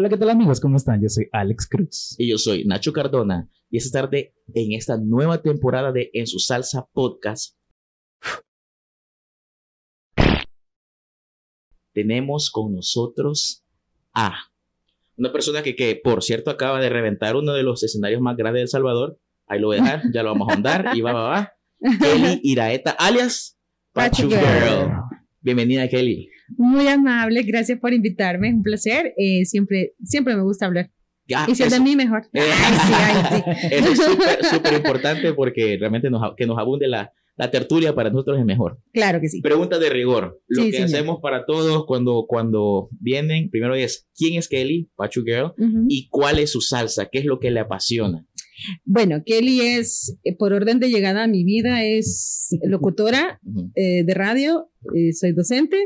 Hola, ¿qué tal amigos? ¿Cómo están? Yo soy Alex Cruz. Y yo soy Nacho Cardona. Y esta tarde, en esta nueva temporada de En su Salsa Podcast, tenemos con nosotros a una persona que, que, por cierto, acaba de reventar uno de los escenarios más grandes de El Salvador. Ahí lo voy a dejar, ya lo vamos a ahondar y va, va, va. Kelly Iraeta, alias Pachu Girl. Bienvenida, Kelly. Muy amable, gracias por invitarme, es un placer. Eh, siempre, siempre me gusta hablar. Ya, y si es de mí, mejor. Eh, ay, sí, ay, sí. es súper importante porque realmente nos, que nos abunde la, la tertulia para nosotros es mejor. Claro que sí. Pregunta de rigor. Lo sí, que hacemos para todos cuando, cuando vienen, primero es, ¿quién es Kelly, Pachu Girl? Uh -huh. ¿Y cuál es su salsa? ¿Qué es lo que le apasiona? Bueno, Kelly es, eh, por orden de llegada a mi vida, es locutora uh -huh. eh, de radio, eh, soy docente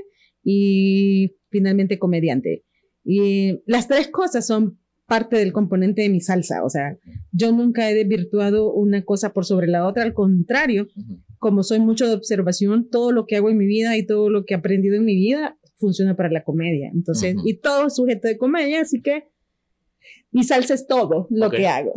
y finalmente comediante. Y las tres cosas son parte del componente de mi salsa, o sea, yo nunca he desvirtuado una cosa por sobre la otra, al contrario, uh -huh. como soy mucho de observación, todo lo que hago en mi vida y todo lo que he aprendido en mi vida funciona para la comedia, entonces, uh -huh. y todo es sujeto de comedia, así que mi salsa es todo lo okay. que hago.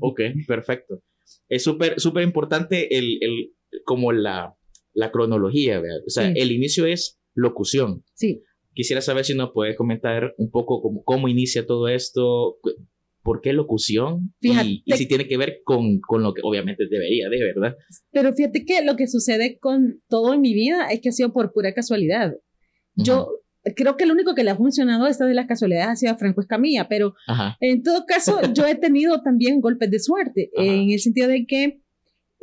Ok, okay. perfecto. Es súper, súper importante el, el, como la, la cronología, ¿verdad? O sea, sí. el inicio es locución. Sí. Quisiera saber si nos puede comentar un poco cómo, cómo inicia todo esto, por qué locución fíjate, y, y, si tiene que ver con, con, lo que obviamente debería de, ¿verdad? Pero fíjate que lo que sucede con todo en mi vida es que ha sido por pura casualidad. Yo uh -huh. Creo que lo único que le ha funcionado esta de las casualidades ha sido Franco Escamilla, pero Ajá. en todo caso yo he tenido también golpes de suerte, Ajá. en el sentido de que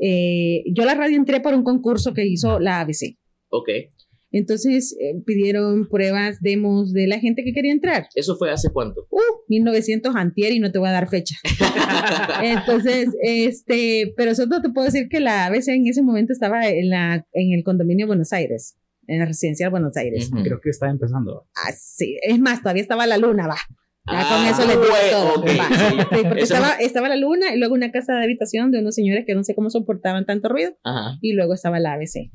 eh, yo la radio entré por un concurso que hizo la ABC. Ok. Entonces eh, pidieron pruebas, demos de la gente que quería entrar. ¿Eso fue hace cuánto? Uh, 1900 antier y no te voy a dar fecha. Entonces, este, pero solo te puedo decir que la ABC en ese momento estaba en, la, en el condominio Buenos Aires, en la residencia de Buenos Aires. Uh -huh. Creo que estaba empezando. Ah, sí, es más, todavía estaba la luna, va. Ya ah, con eso les digo todo. Okay, sí. Porque estaba, estaba, la luna y luego una casa de habitación de unos señores que no sé cómo soportaban tanto ruido. Ajá. Y luego estaba la ABC.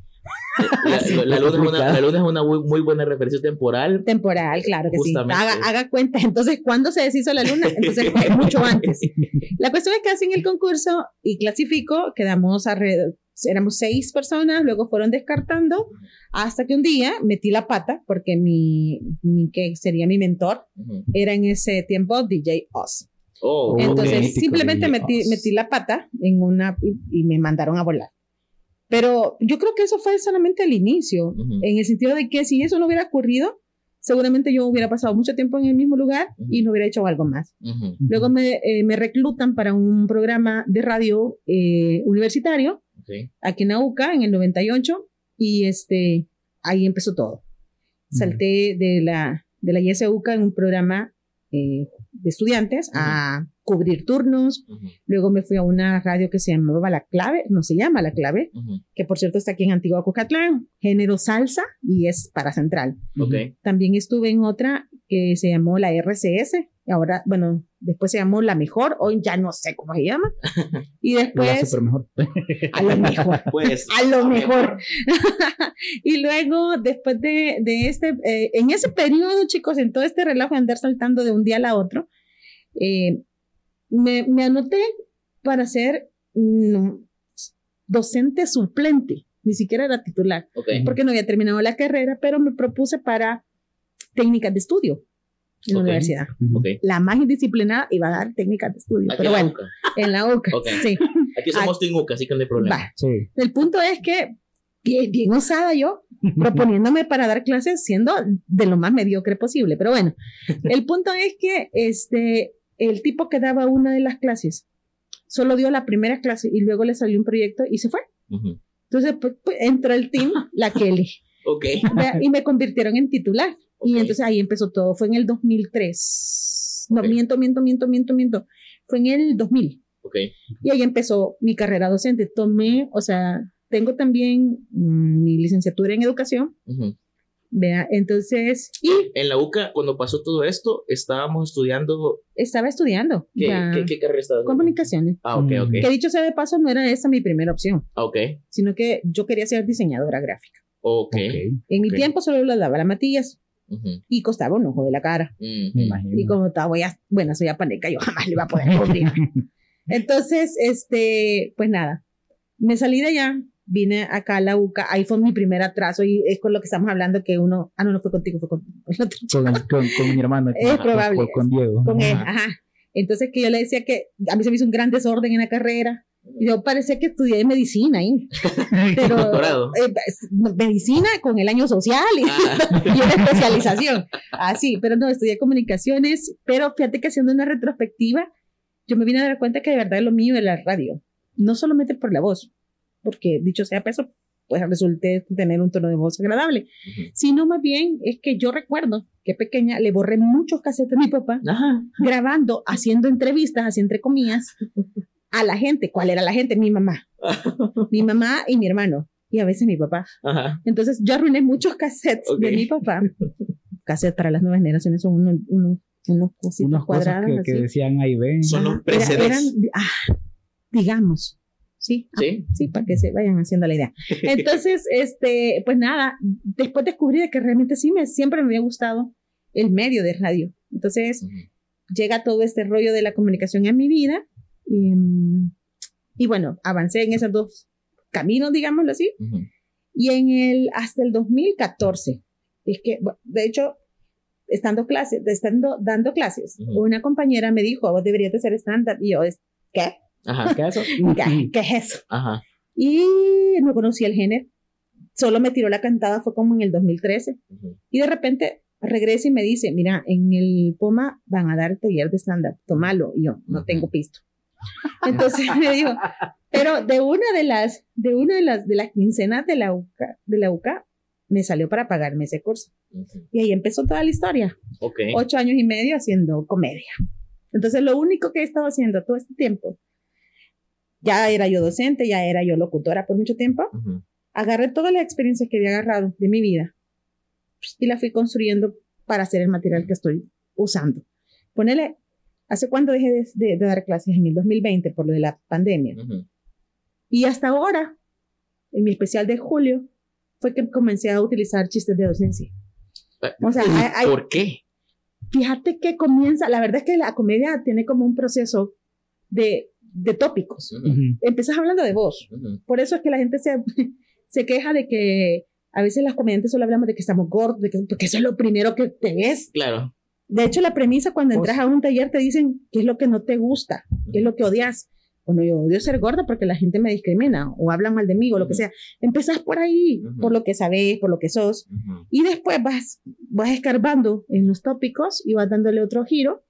La, la, luna es una, la, luna es una, muy, muy, buena referencia temporal. Temporal, claro que Justamente. sí. Haga, haga, cuenta. Entonces, ¿cuándo se deshizo la luna? Entonces, fue mucho antes. La cuestión es que hacen el concurso y clasifico, quedamos alrededor, éramos seis personas, luego fueron descartando, hasta que un día metí la pata, porque mi, mi que sería mi mentor, uh -huh. era en ese tiempo DJ Oz. Oh, Entonces, okay. simplemente metí, metí, la pata en una y, y me mandaron a volar. Pero yo creo que eso fue solamente el inicio, uh -huh. en el sentido de que si eso no hubiera ocurrido, seguramente yo hubiera pasado mucho tiempo en el mismo lugar uh -huh. y no hubiera hecho algo más. Uh -huh. Luego me, eh, me, reclutan para un programa de radio eh, universitario okay. aquí en AUCA en el 98 y este, ahí empezó todo. Salté de la, de la ISUCA en un programa eh, de estudiantes a cubrir turnos. Uh -huh. Luego me fui a una radio que se llamaba La Clave, no se llama La Clave, uh -huh. que por cierto está aquí en Antigua Cucatlán, género salsa y es para central. Okay. También estuve en otra que se llamó la RCS, ahora, bueno, después se llamó La Mejor, hoy ya no sé cómo se llama. Y después... La mejor. a lo mejor. Pues, a lo mejor. y luego, después de, de este, eh, en ese periodo, chicos, en todo este relajo de andar saltando de un día a otro, eh, me, me, anoté para ser no, docente suplente, ni siquiera era titular, okay. porque no había terminado la carrera, pero me propuse para técnicas de estudio en la universidad. Okay. La más indisciplinada iba a dar técnicas de estudio, Aquí pero bueno, en la UCA. Sí. Aquí somos Team UCA, así que no hay problema. Sí. El punto es que bien, bien osada yo, proponiéndome para dar clases siendo de lo más mediocre posible, pero bueno, el punto es que este el tipo que daba una de las clases solo dio la primera clase y luego le salió un proyecto y se fue. Uh -huh. Entonces pues, pues, entró el team, la Kelly. okay. Y me convirtieron en titular. Okay. Y entonces ahí empezó todo. Fue en el 2003. Okay. No, miento, miento, miento, miento, miento. Fue en el 2000. Okay. Y ahí empezó mi carrera docente. Tomé, o sea, tengo también mmm, mi licenciatura en educación. Uh -huh. Vea, entonces. Y en la UCA, cuando pasó todo esto, estábamos estudiando. Estaba estudiando. ¿Qué, ¿qué, qué carrera estabas? Comunicaciones. Ah, ok, ok. Que dicho sea de paso, no era esa mi primera opción. Ah, ok. Sino que yo quería ser diseñadora gráfica. Ok. En mi okay. tiempo solo la daba la Matías. Y costaba un ojo de la cara. Me imagino. Y como estaba, voy a, bueno, soy apaneca, yo jamás le iba a poder cubrir. Entonces, este, pues nada, me salí de allá, vine acá a la UCA, ahí fue mi primer atraso y es con lo que estamos hablando que uno, ah, no, no fue contigo, fue con el otro chico. Con, con, con mi hermano. Es con, probable. Con, con Diego. Con él, Ajá. ajá. Entonces que yo le decía que a mí se me hizo un gran desorden en la carrera. Yo parecía que estudié medicina ahí, pero Doctorado. eh, pues, medicina con el año social y, Ah, y una especialización. Así, pero no, estudié comunicaciones, pero fíjate que haciendo una retrospectiva, yo me vine a dar cuenta que de verdad lo mío era la radio, no solamente por la voz, porque dicho sea peso, pues resulté tener un tono de voz agradable, ujú. sino más bien es que yo recuerdo que pequeña le borré muchos casetes a mi papá Ajá. grabando, haciendo entrevistas, así entre comillas, a la gente. ¿Cuál era la gente? Mi mamá. Mi mamá y mi hermano. Y a veces mi papá. Ajá. Entonces yo arruiné muchos cassettes de mi papá. Cassettes para las nuevas generaciones son unos, unos, unos cosas cuadradas. que, que decían ahí ven. Son los. Era- eran, ah, digamos. Sí, ah, Sí. sí, para que se vayan haciendo la idea. Entonces, este, pues nada, después descubrí de que realmente sí me, siempre me había gustado el medio de radio. Entonces, Ujú. llega todo este rollo de la comunicación en mi vida y, mm, y bueno, avancé en esos dos caminos, digámoslo así, Ujú. y en el, hasta el 2014, es que, de hecho, estando, clase, estando dando clases, Ujú. una compañera me dijo, vos deberías de hacer stand-up, y yo, ¿qué? Ajá. ¿Qué es eso? ¿Qué, ¿Qué es eso? Ajá. Y no conocía el género, solo me tiró la cantada, fue como en el 2013, Ujú. y de repente regresa y me dice, mira, en el POMA van a dar el taller de stand-up, tomalo. Y yo, no Ujú. tengo pisto. Entonces me dijo, pero de una de las, de una de las, de las quincenas de la UCA, de la UCA, me salió para pagarme ese curso. Y ahí empezó toda la historia. Ok. Ocho años y medio haciendo comedia. Entonces lo único que he estado haciendo todo este tiempo, ya era yo docente, ya era yo locutora por mucho tiempo, agarré todas las experiencias que había agarrado de mi vida y la fui construyendo para hacer el material que estoy usando. Ponele, ¿hace cuándo dejé de, de- de dar clases? En el 2020 por lo de la pandemia. Y hasta ahora, en mi especial de julio, fue que comencé a utilizar chistes de docencia. O sea, hay- hay- ¿Por qué? fíjate que comienza, la verdad es que la comedia tiene como un proceso de, de tópicos. Ujú. Ujú. Empezás hablando de vos. Por eso es que la gente se, se queja de que a veces las comediantes solo hablamos de que estamos gordos, de que, porque eso es lo primero que te ves. Claro. De hecho, la premisa cuando Pues- entras a un taller te dicen qué es lo que no te gusta, qué es lo que odias. Bueno, yo odio ser gorda porque la gente me discrimina o hablan mal de mí o lo que sea. Empezás por ahí, por lo que sabes, por lo que sos. Y después vas, vas escarbando en los tópicos y vas dándole otro giro.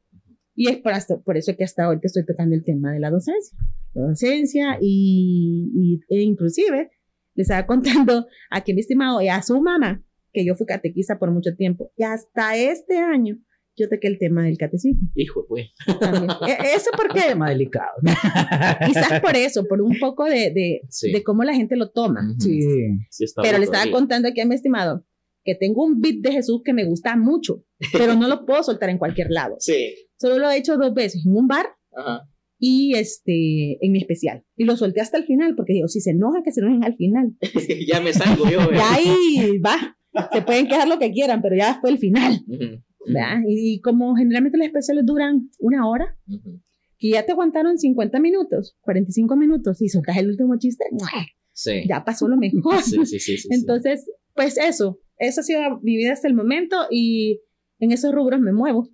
Y es por, hasta- por eso que hasta hoy te estoy tocando el tema de la docencia. La docencia y, y- e inclusive le estaba contando a que mi estimado y a su mamá, que yo fui catequista por mucho tiempo, y hasta este año yo toqué el tema del catecismo. Hijo, pues. también. E- Eso porque, Tema delicado. quizás por eso, por un poco de, de, Sí. de cómo la gente lo toma. Ujú. Sí. Sí está Pero le estaba contando aquí a mi estimado que tengo un beat de Jesús que me gusta mucho, pero no lo puedo soltar en cualquier lado. Sí. Solo lo he hecho dos veces, en un bar Ajá. y este, en mi especial. Y lo solté hasta el final, porque digo, si se enojan, que se enojen al final. ya me salgo yo. Ya ahí va. Se pueden quejar lo que quieran, pero ya fue el final. Ujú. ¿Verdad? Y, y como generalmente los especiales duran una hora, Ujú. que ya te aguantaron 50 minutos, 45 minutos, y soltas el último chiste. Sí. ya pasó lo mejor. Sí, sí. Entonces, pues eso, eso ha sido mi vida hasta el momento y en esos rubros me muevo.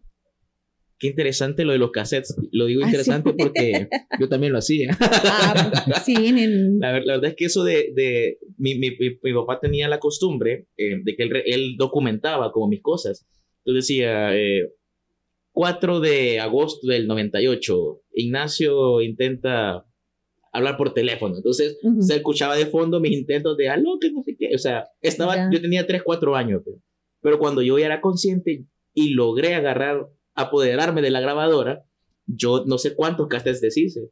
Qué interesante lo de los cassettes. Lo digo Ah, interesante sí. porque yo también lo hacía. Ah, pues, sí, en- La, la verdad es que eso de... de mi, mi, mi- mi papá tenía la costumbre eh, de que él, él documentaba como mis cosas. Decía, eh, 4 de agosto del 98, Ignacio intenta hablar por teléfono. Entonces se escuchaba de fondo mis intentos de algo que no sé qué. O sea, estaba, yo tenía 3, 4 años. Pero, pero cuando yo ya era consciente y logré agarrar, apoderarme de la grabadora, yo no sé cuántos cassettes deshice.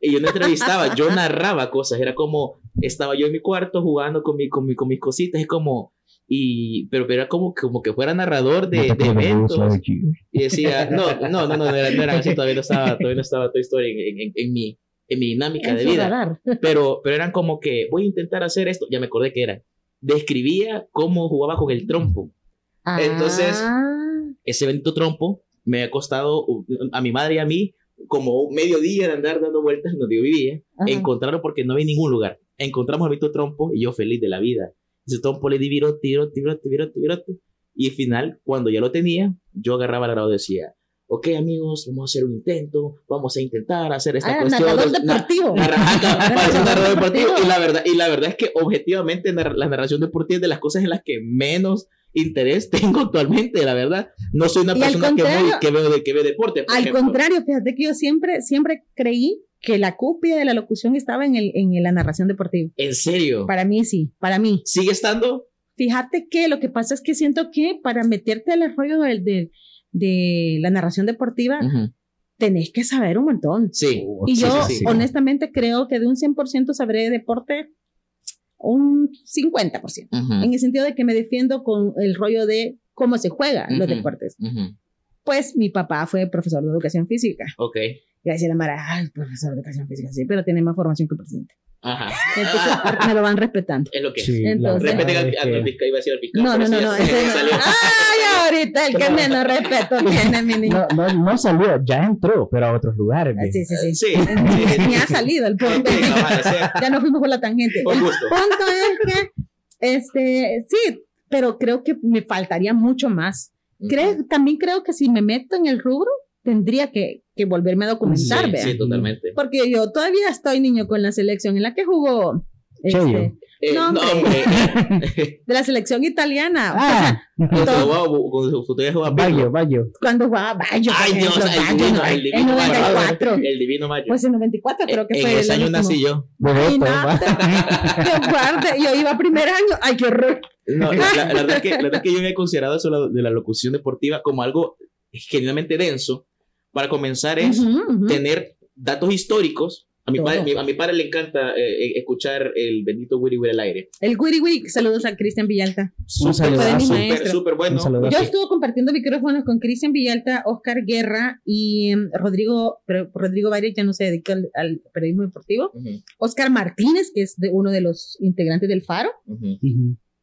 Y yo no entrevistaba, yo narraba cosas. Era como, estaba yo en mi cuarto jugando con, mi, con, mi, con mis cositas. Es como, y, pero, pero era como, como que fuera narrador de, de eventos. Y decía, no, no, no, no, no era, no era así, todavía no estaba, todavía no estaba Toy Story en, en, en mi, en mi dinámica en de vida radar. pero, pero eran como que voy a intentar hacer esto. Ya me acordé que era. Describía cómo jugaba con el trompo. Entonces, Ah. ese bendito trompo me ha costado uh, a mi madre y a mí como medio día de andar dando vueltas donde yo vivía, Ajá. encontrarlo porque no había ningún lugar. Encontramos el bendito trompo y yo feliz de la vida. Ese trompo le di virote, virote, virote, virote, virote. Y al final, cuando ya lo tenía, yo agarraba el grado y decía, ok amigos, vamos a hacer un intento, vamos a intentar hacer esta Ah, cuestión. narrador Na- deportivo. narrador deportivo. Y la verdad, y la verdad es que objetivamente la narración deportiva es de las cosas en las que menos interés tengo actualmente, la verdad. No soy una persona que, voy- que, veo, de- que ve deporte. por Al ejemplo. contrario, fíjate que yo siempre, siempre creí que la copia de la locución estaba en, el, en la narración deportiva. En serio. Para mí sí, para mí. ¿Sigue estando? Fíjate que lo que pasa es que siento que para meterte al rollo del- del- de la narración deportiva, Ujú. tenés que saber un montón. Sí. Uh, Y Sí, yo, sí, sí. honestamente, creo que de un 100% sabré de deporte un 50%. Ujú. En el sentido de que me defiendo con el rollo de cómo se juegan los Ujú. deportes. Ujú. Pues mi papá fue profesor de educación física. Ok. Y decía la Mara, ay, profesor de educación física, sí, pero tiene más formación que el presidente. Ajá. Entonces me lo van respetando. Es lo que. Sí, Entonces- Respeten al, fiscal, iba a decir al fiscal. No, no, no, no. ya ese no. salió. Ay, ahorita el que menos respeto tiene mi niño. No, no, no salió, ya entró, pero a otros lugares. Ah. Sí, sí, sí. Sí. Ni ha salido el punto. Ya nos fuimos por la tangente. Por El gusto. punto es que, este, sí, pero creo que me faltaría mucho más. Creo, también creo que si me meto en el rubro, tendría que, que volverme a documentar, Sí, vea. sí, totalmente. Porque yo todavía estoy niño con la selección en la que jugó. este. Eh, No, no, hombre. hombre. de la selección italiana. O Ah, sea, Cuando todo- jugaba- cuando usted jugaba. Bayo. cuando jugaba Bayo. por Ay, Dios, ejemplo, el Bayo, divino, no, el en divino Mayo. 94. El divino Mayo. Pues en 94 creo que en fue. ese el año nací yo. Qué fuerte. Yo iba primer año. Ay, qué horror. No, la, la- la verdad es que, la verdad es que yo había considerado eso de la locución deportiva como algo genuinamente denso. Para comenzar es Ujú, ujú. tener datos históricos. A mi, padre, a mi padre le encanta eh, eh, escuchar el bendito Wiri Wiri al aire. El Wiri Wiri, saludos a Cristian Villalta. Un Súper, súper, bueno. Yo estuve compartiendo micrófonos con Cristian Villalta, Oscar Guerra y em, Rodrigo, pero Rodrigo Baires ya no se dedica al, al periodismo deportivo. Ujú, Oscar Martínez, que es de uno de los integrantes del Faro.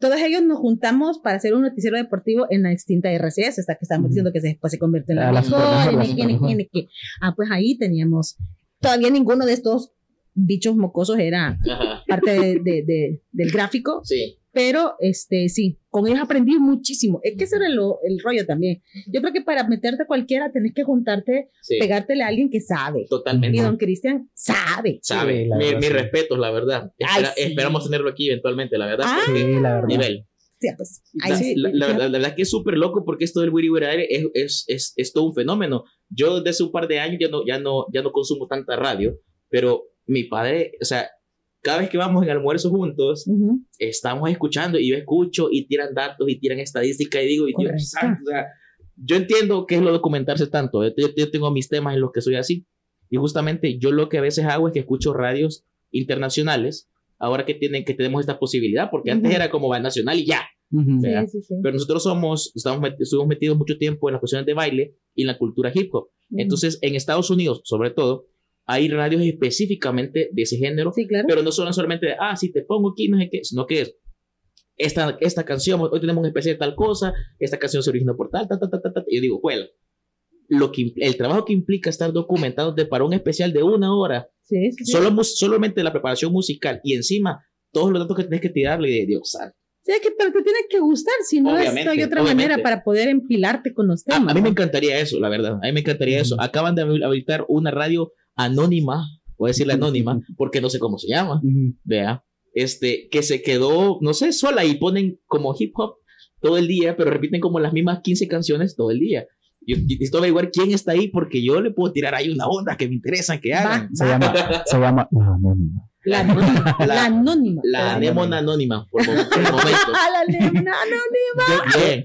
Todos ellos nos juntamos para hacer un noticiero deportivo en la extinta RCS, hasta que estábamos Ujú. diciendo que se- después se convierte en la Ah, la mejor, la mejor. qué, ni qué. Ah, pues ahí teníamos, todavía ninguno de estos bichos mocosos era Ajá, parte de- de- de- del gráfico, sí. Pero este sí, con ellos aprendí muchísimo. Es que ese era lo- el rollo también. Yo creo que para meterte a cualquiera tenés que juntarte, sí. pegártele a alguien que sabe. Totalmente. Y don Cristian sabe. Sabe. Sí, la Mi- verdad, mis sí. respetos, la verdad. Ay, Espera- sí. Esperamos tenerlo aquí eventualmente, la verdad. Ah, Sí, la verdad. nivel. Sí, pues, ahí La, sí. la- la verdad, la verdad es que es súper loco porque esto del Wiri Wiri Aire es, es, es, es todo un fenómeno. Yo desde hace un par de años ya no, ya, no, ya no consumo tanta radio, pero mi padre, o sea, cada vez que vamos en almuerzo juntos, Ujú. estamos escuchando y yo escucho y tiran datos y tiran estadística y digo, y Dios santo, o sea, yo entiendo qué es lo de documentarse tanto. Yo, yo- tengo mis temas en los que soy así. Y justamente yo lo que a veces hago es que escucho radios internacionales, ahora que tienen que tenemos esta posibilidad, porque antes Ujú. era como va nacional y ya. Ujú. Sí, ¿verdad? sí, sí. Pero nosotros somos, estamos, met- estuvimos metidos mucho tiempo en las cuestiones de baile y en la cultura hip hop. Entonces, en Estados Unidos, sobre todo, hay radios específicamente de ese género, sí, claro. pero no son solamente de, ah, si te pongo aquí, no sé qué, sino que es, esta, esta canción, hoy tenemos un especial de tal cosa, esta canción se originó por tal, tal, tal, tal, tal. Y yo digo, bueno, lo que, el trabajo que implica estar documentándote para un especial de una hora, sí, sí, solo, solamente la preparación musical y encima todos los datos que tienes que tirarle de Dios santo. Sí, que, pero te tiene que gustar, si no es, Obviamente, hay otra obviamente. manera para poder empilarte con los A, temas. a mí me ¿no? encantaría eso, la verdad. A mí me encantaría eso. Acaban de habil- habilitar una radio anónima, voy a decirle anónima, porque no sé cómo se llama, Ujú. vea, este, que se quedó, no sé, sola y ponen como hip hop todo el día, pero repiten como las mismas 15 canciones todo el día. Yo yo necesito averiguar quién está ahí porque yo le puedo tirar ahí una onda que me interesa que hagan. Se llama, se llama La Anónima. La anónima. La- la anónima. La anémona anónima, por, por momento. Ah, la anémona anónima. Bien.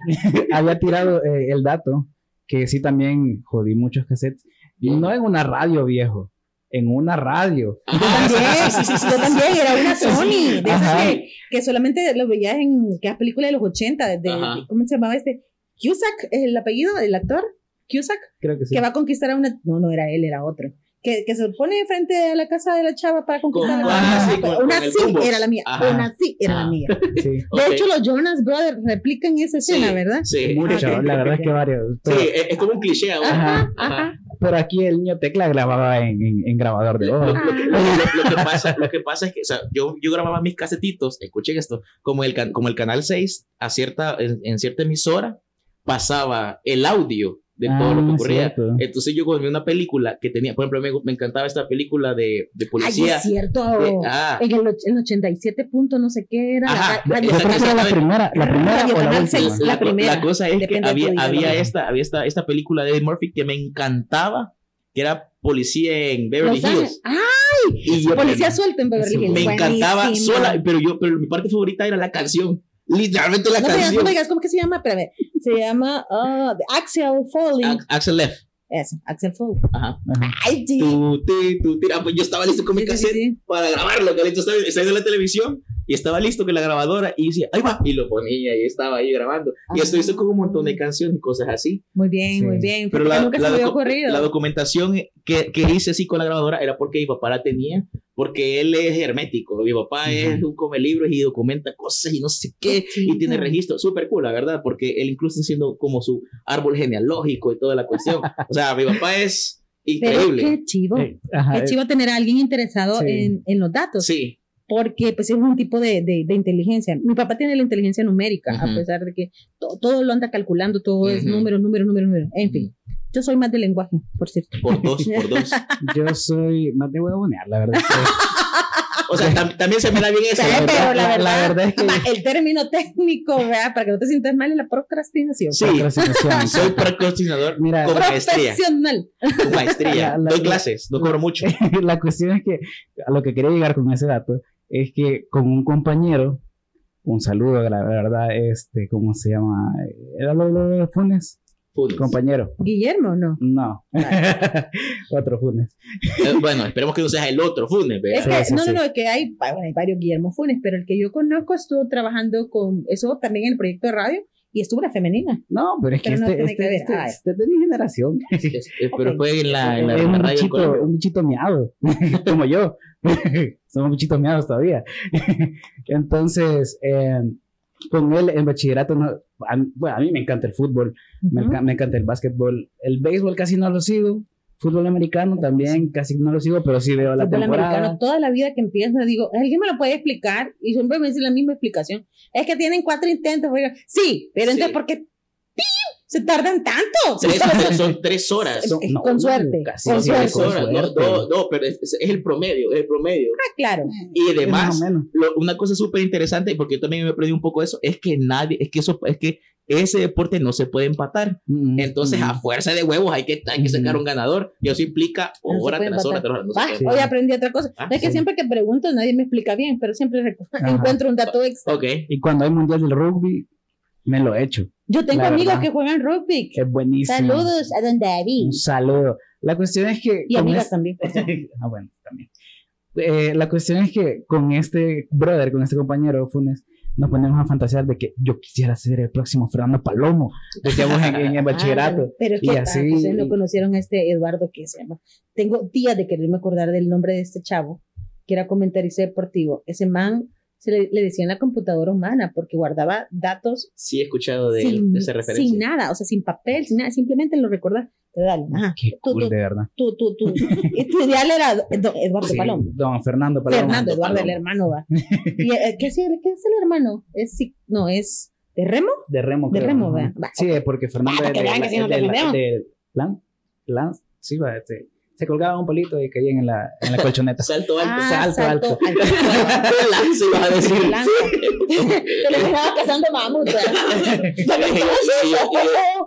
Había tirado eh, el dato que sí también jodí muchos cassettes. No en una radio, viejo. En una radio. Ajá, También, sí, sí, sí, yo también era una Sony, de esas que, que solamente lo veías en que películas de los 80, de. ¿cómo se llamaba este? Cusack, el apellido del actor, Cusack, Creo que sí. que va a conquistar a una, no, no era él, era otro, que, que se pone frente a la casa de la chava para conquistar Con- a la ah, chava. sí, con- Una con sí boombox. era la mía. Ajá. Una sí era la Ah. mía. Sí. De Ok. hecho, los Jonas Brothers replican esa escena, Sí, ¿verdad? Sí. Mucho, ok, la verdad es que varios. Sí, Pero, es, es como un cliché ahora. Ajá, Ajá. ajá. pero aquí el niño Tecla grababa en, en, en grabador de Lo, voz. lo- lo que, lo- lo- lo que pasa, lo que pasa es que o sea, yo, yo grababa mis casetitos, escuchen esto, como el, como el canal 6, a cierta, en, en cierta emisora, pasaba el audio de todo lo que Ah, ocurría. cierto. Entonces yo cuando vi una película que tenía, por ejemplo, me, me encantaba esta película de, de Ay, policía. es cierto. Eh, ah, En el, en el 87 punto no sé qué era. Ajá, la, radio- esa- que era la esa- primera, la primera Radio o la seis, la primera. la cosa es que Depende de había, había, ¿no? esta, había esta, esta película de Eddie Murphy que me encantaba, que era policía en Beverly Los. Hills. Ah, Y yo- policía suelto en Beverly Hills. me encantaba Buenísima. sola, pero yo, pero mi parte favorita era la canción. Literalmente la No me no canción. me digas, ¿cómo que se llama? Espérame. Se llama ah, Axel Foley. Ax- Axel F. Eso, Axel Foley. Ajá. Ajá. Ay, sí. Tú, ti, tú. Ah, pues yo estaba listo con mi Sí, cassette sí. para grabarlo. Carlito estaba, estaba viendo la televisión y estaba listo con la grabadora y decía, ahí va. Y lo ponía y estaba ahí grabando. Y esto hizo con un montón de canciones y cosas así. Muy bien, Sí. muy bien. Pero la, nunca la se había ocurrido. la documentación que, que hice así con la grabadora era porque mi papá la tenía, porque él es hermético. Mi papá es un come libros y documenta cosas y no sé qué, y tiene registro. Súper cool, la verdad, porque él incluso está haciendo como su árbol genealógico y toda la cuestión. O sea, mi papá es Pero increíble. qué chivo. Eh, ajá, Qué eh, chivo tener a alguien interesado Sí. en, en los datos. Sí, porque pues es un tipo de, de, de inteligencia. Mi papá tiene la inteligencia numérica, a Ujú. pesar de que to- todo lo anda calculando, todo es Ujú. número, número, número, número. En fin, yo soy más de lenguaje, por cierto. por dos, por dos. Yo soy más de huevonear, la verdad. es que- O sea, tam- también se me da bien eso. Pero, ¿verdad? pero la, verdad, la verdad es que- va, el término técnico, ¿verdad? Para que no te sientas mal, es la procrastinación. Sí, procrastinación. soy procrastinador Mira, con maestría. Profesional. Con maestría. La- la- Doy clases, no cobro mucho. la cuestión es que a lo que quería llegar con ese dato es que con un compañero, un saludo, la verdad, este, ¿cómo se llama? ¿Era lo lo de Funes? Funes. Compañero. Guillermo, ¿no? No. Otro Funes. Eh, bueno, esperemos que no seas el otro Funes, ¿verdad? Es Sí, que, sí, no, sí. no, no, que hay, bueno, hay varios Guillermo Funes, pero el que yo conozco estuvo trabajando con eso también en el proyecto de radio y estuvo una femenina. No, pero es que Pero no este, este, que este, este es de mi generación. Es- eh, Pero fue en la, en la es un radio bichito, Colombia. un bichito miado, como yo. Somos bichitos miados todavía. Entonces, eh, con él en bachillerato, no, a, mí- bueno, a mí me encanta el fútbol, me, Ujú. enca- me encanta el básquetbol. El béisbol casi no lo sigo. Fútbol americano también casi no lo sigo, pero sí veo la fútbol temporada. americano, toda la vida que empieza, digo, ¿alguien me lo puede explicar? Y siempre me dice la misma explicación. Es que tienen cuatro intentos. Oiga, Sí, pero entonces, Sí. ¿por qué se tardan tanto? Tres- son tres horas. Son- no, con suerte, casi con. Tres horas. No, no, no, pero es, es el promedio, es el promedio. Ah, claro. Y además, lo- una cosa súper interesante, porque yo también me aprendí un poco eso, es que nadie, es que eso, es que ese deporte no se puede empatar. Mm, Entonces, mm. a fuerza de huevos hay que, hay que sacar Ujú. un ganador. Y eso implica No hora tras hora tras hora. No. Sí. Hoy aprendí otra cosa. Ah, es que sí. siempre que pregunto nadie me explica bien, pero siempre Ajá. encuentro un dato extra. Ok. Y cuando hay mundial del rugby, me lo echo. Yo tengo La amigos verdad. que juegan rugby. Es buenísimo. Saludos a Don David. Un saludo. La cuestión es que. Y con amigas este- también. ah, bueno, también. Eh, la cuestión es que con este brother, con este compañero Funes, nos ponemos a fantasear de que yo quisiera ser el próximo Fernando Palomo. Decíamos en, en el bachillerato. Ah, pero es Y que así- ah, ustedes no conocieron a este Eduardo que se llama. Tengo días de quererme acordar del nombre de este chavo, que era comentarista deportivo. Ese man se le, le decía en la computadora humana porque guardaba datos Sí, he escuchado de, sin, de esa referencia. sin nada, o sea, sin papel, sin nada, simplemente lo recordaba. Pero dale, ajá. Qué Tú, cool, tú, de verdad. tú, tú, tú. Y tu ideal era Edu- Eduardo Sí, Palomo. Don Fernando Palomo. Fernando Eduardo, el hermano va. ¿Y, eh, ¿qué, es el- ¿Qué es el hermano? Es, sí- no, es de Remo. De Remo. De creo, Remo, va. Va, Sí, porque Fernando Ah, es que de, vean que de- de- defendemos. de- Lan- Lan- sí, va, este, se colgaba un palito y caía en la, en la colchoneta. Salto alto. Ah, salto, alto. Lanza, ibas a decir. Se le estaba cazando mamut.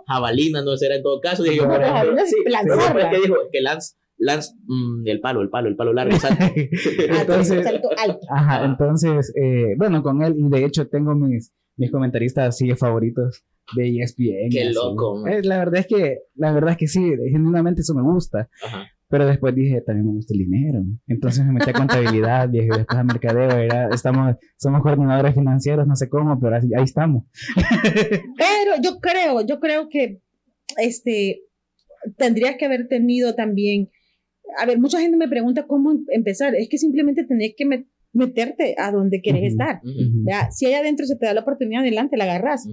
Jabalina, no será en todo caso. Dije yo, jabalina, sí, lanzarla. que dijo que Lance, Lance, mm, el palo, el palo, el palo largo, salto. Ah, Entonces, salto alto. Ajá, entonces, eh, bueno, con él, y de hecho tengo mis, mis comentaristas así favoritos de ESPN. Qué así. loco, man. La verdad es que, la verdad es que sí, genuinamente eso me gusta, Ajá. Pero después dije, también me gusta el dinero. Entonces me metí a contabilidad, viejo, y después a mercadeo, era- estamos, somos coordinadores financieros, no sé cómo, pero ahí estamos. Pero yo creo, yo creo que este tendrías que haber tenido también a ver, mucha gente me pregunta cómo em- empezar. Es que simplemente tenés que met- meterte a donde quieres estar. Ya, Si ahí adentro se te da la oportunidad, adelante, la agarras.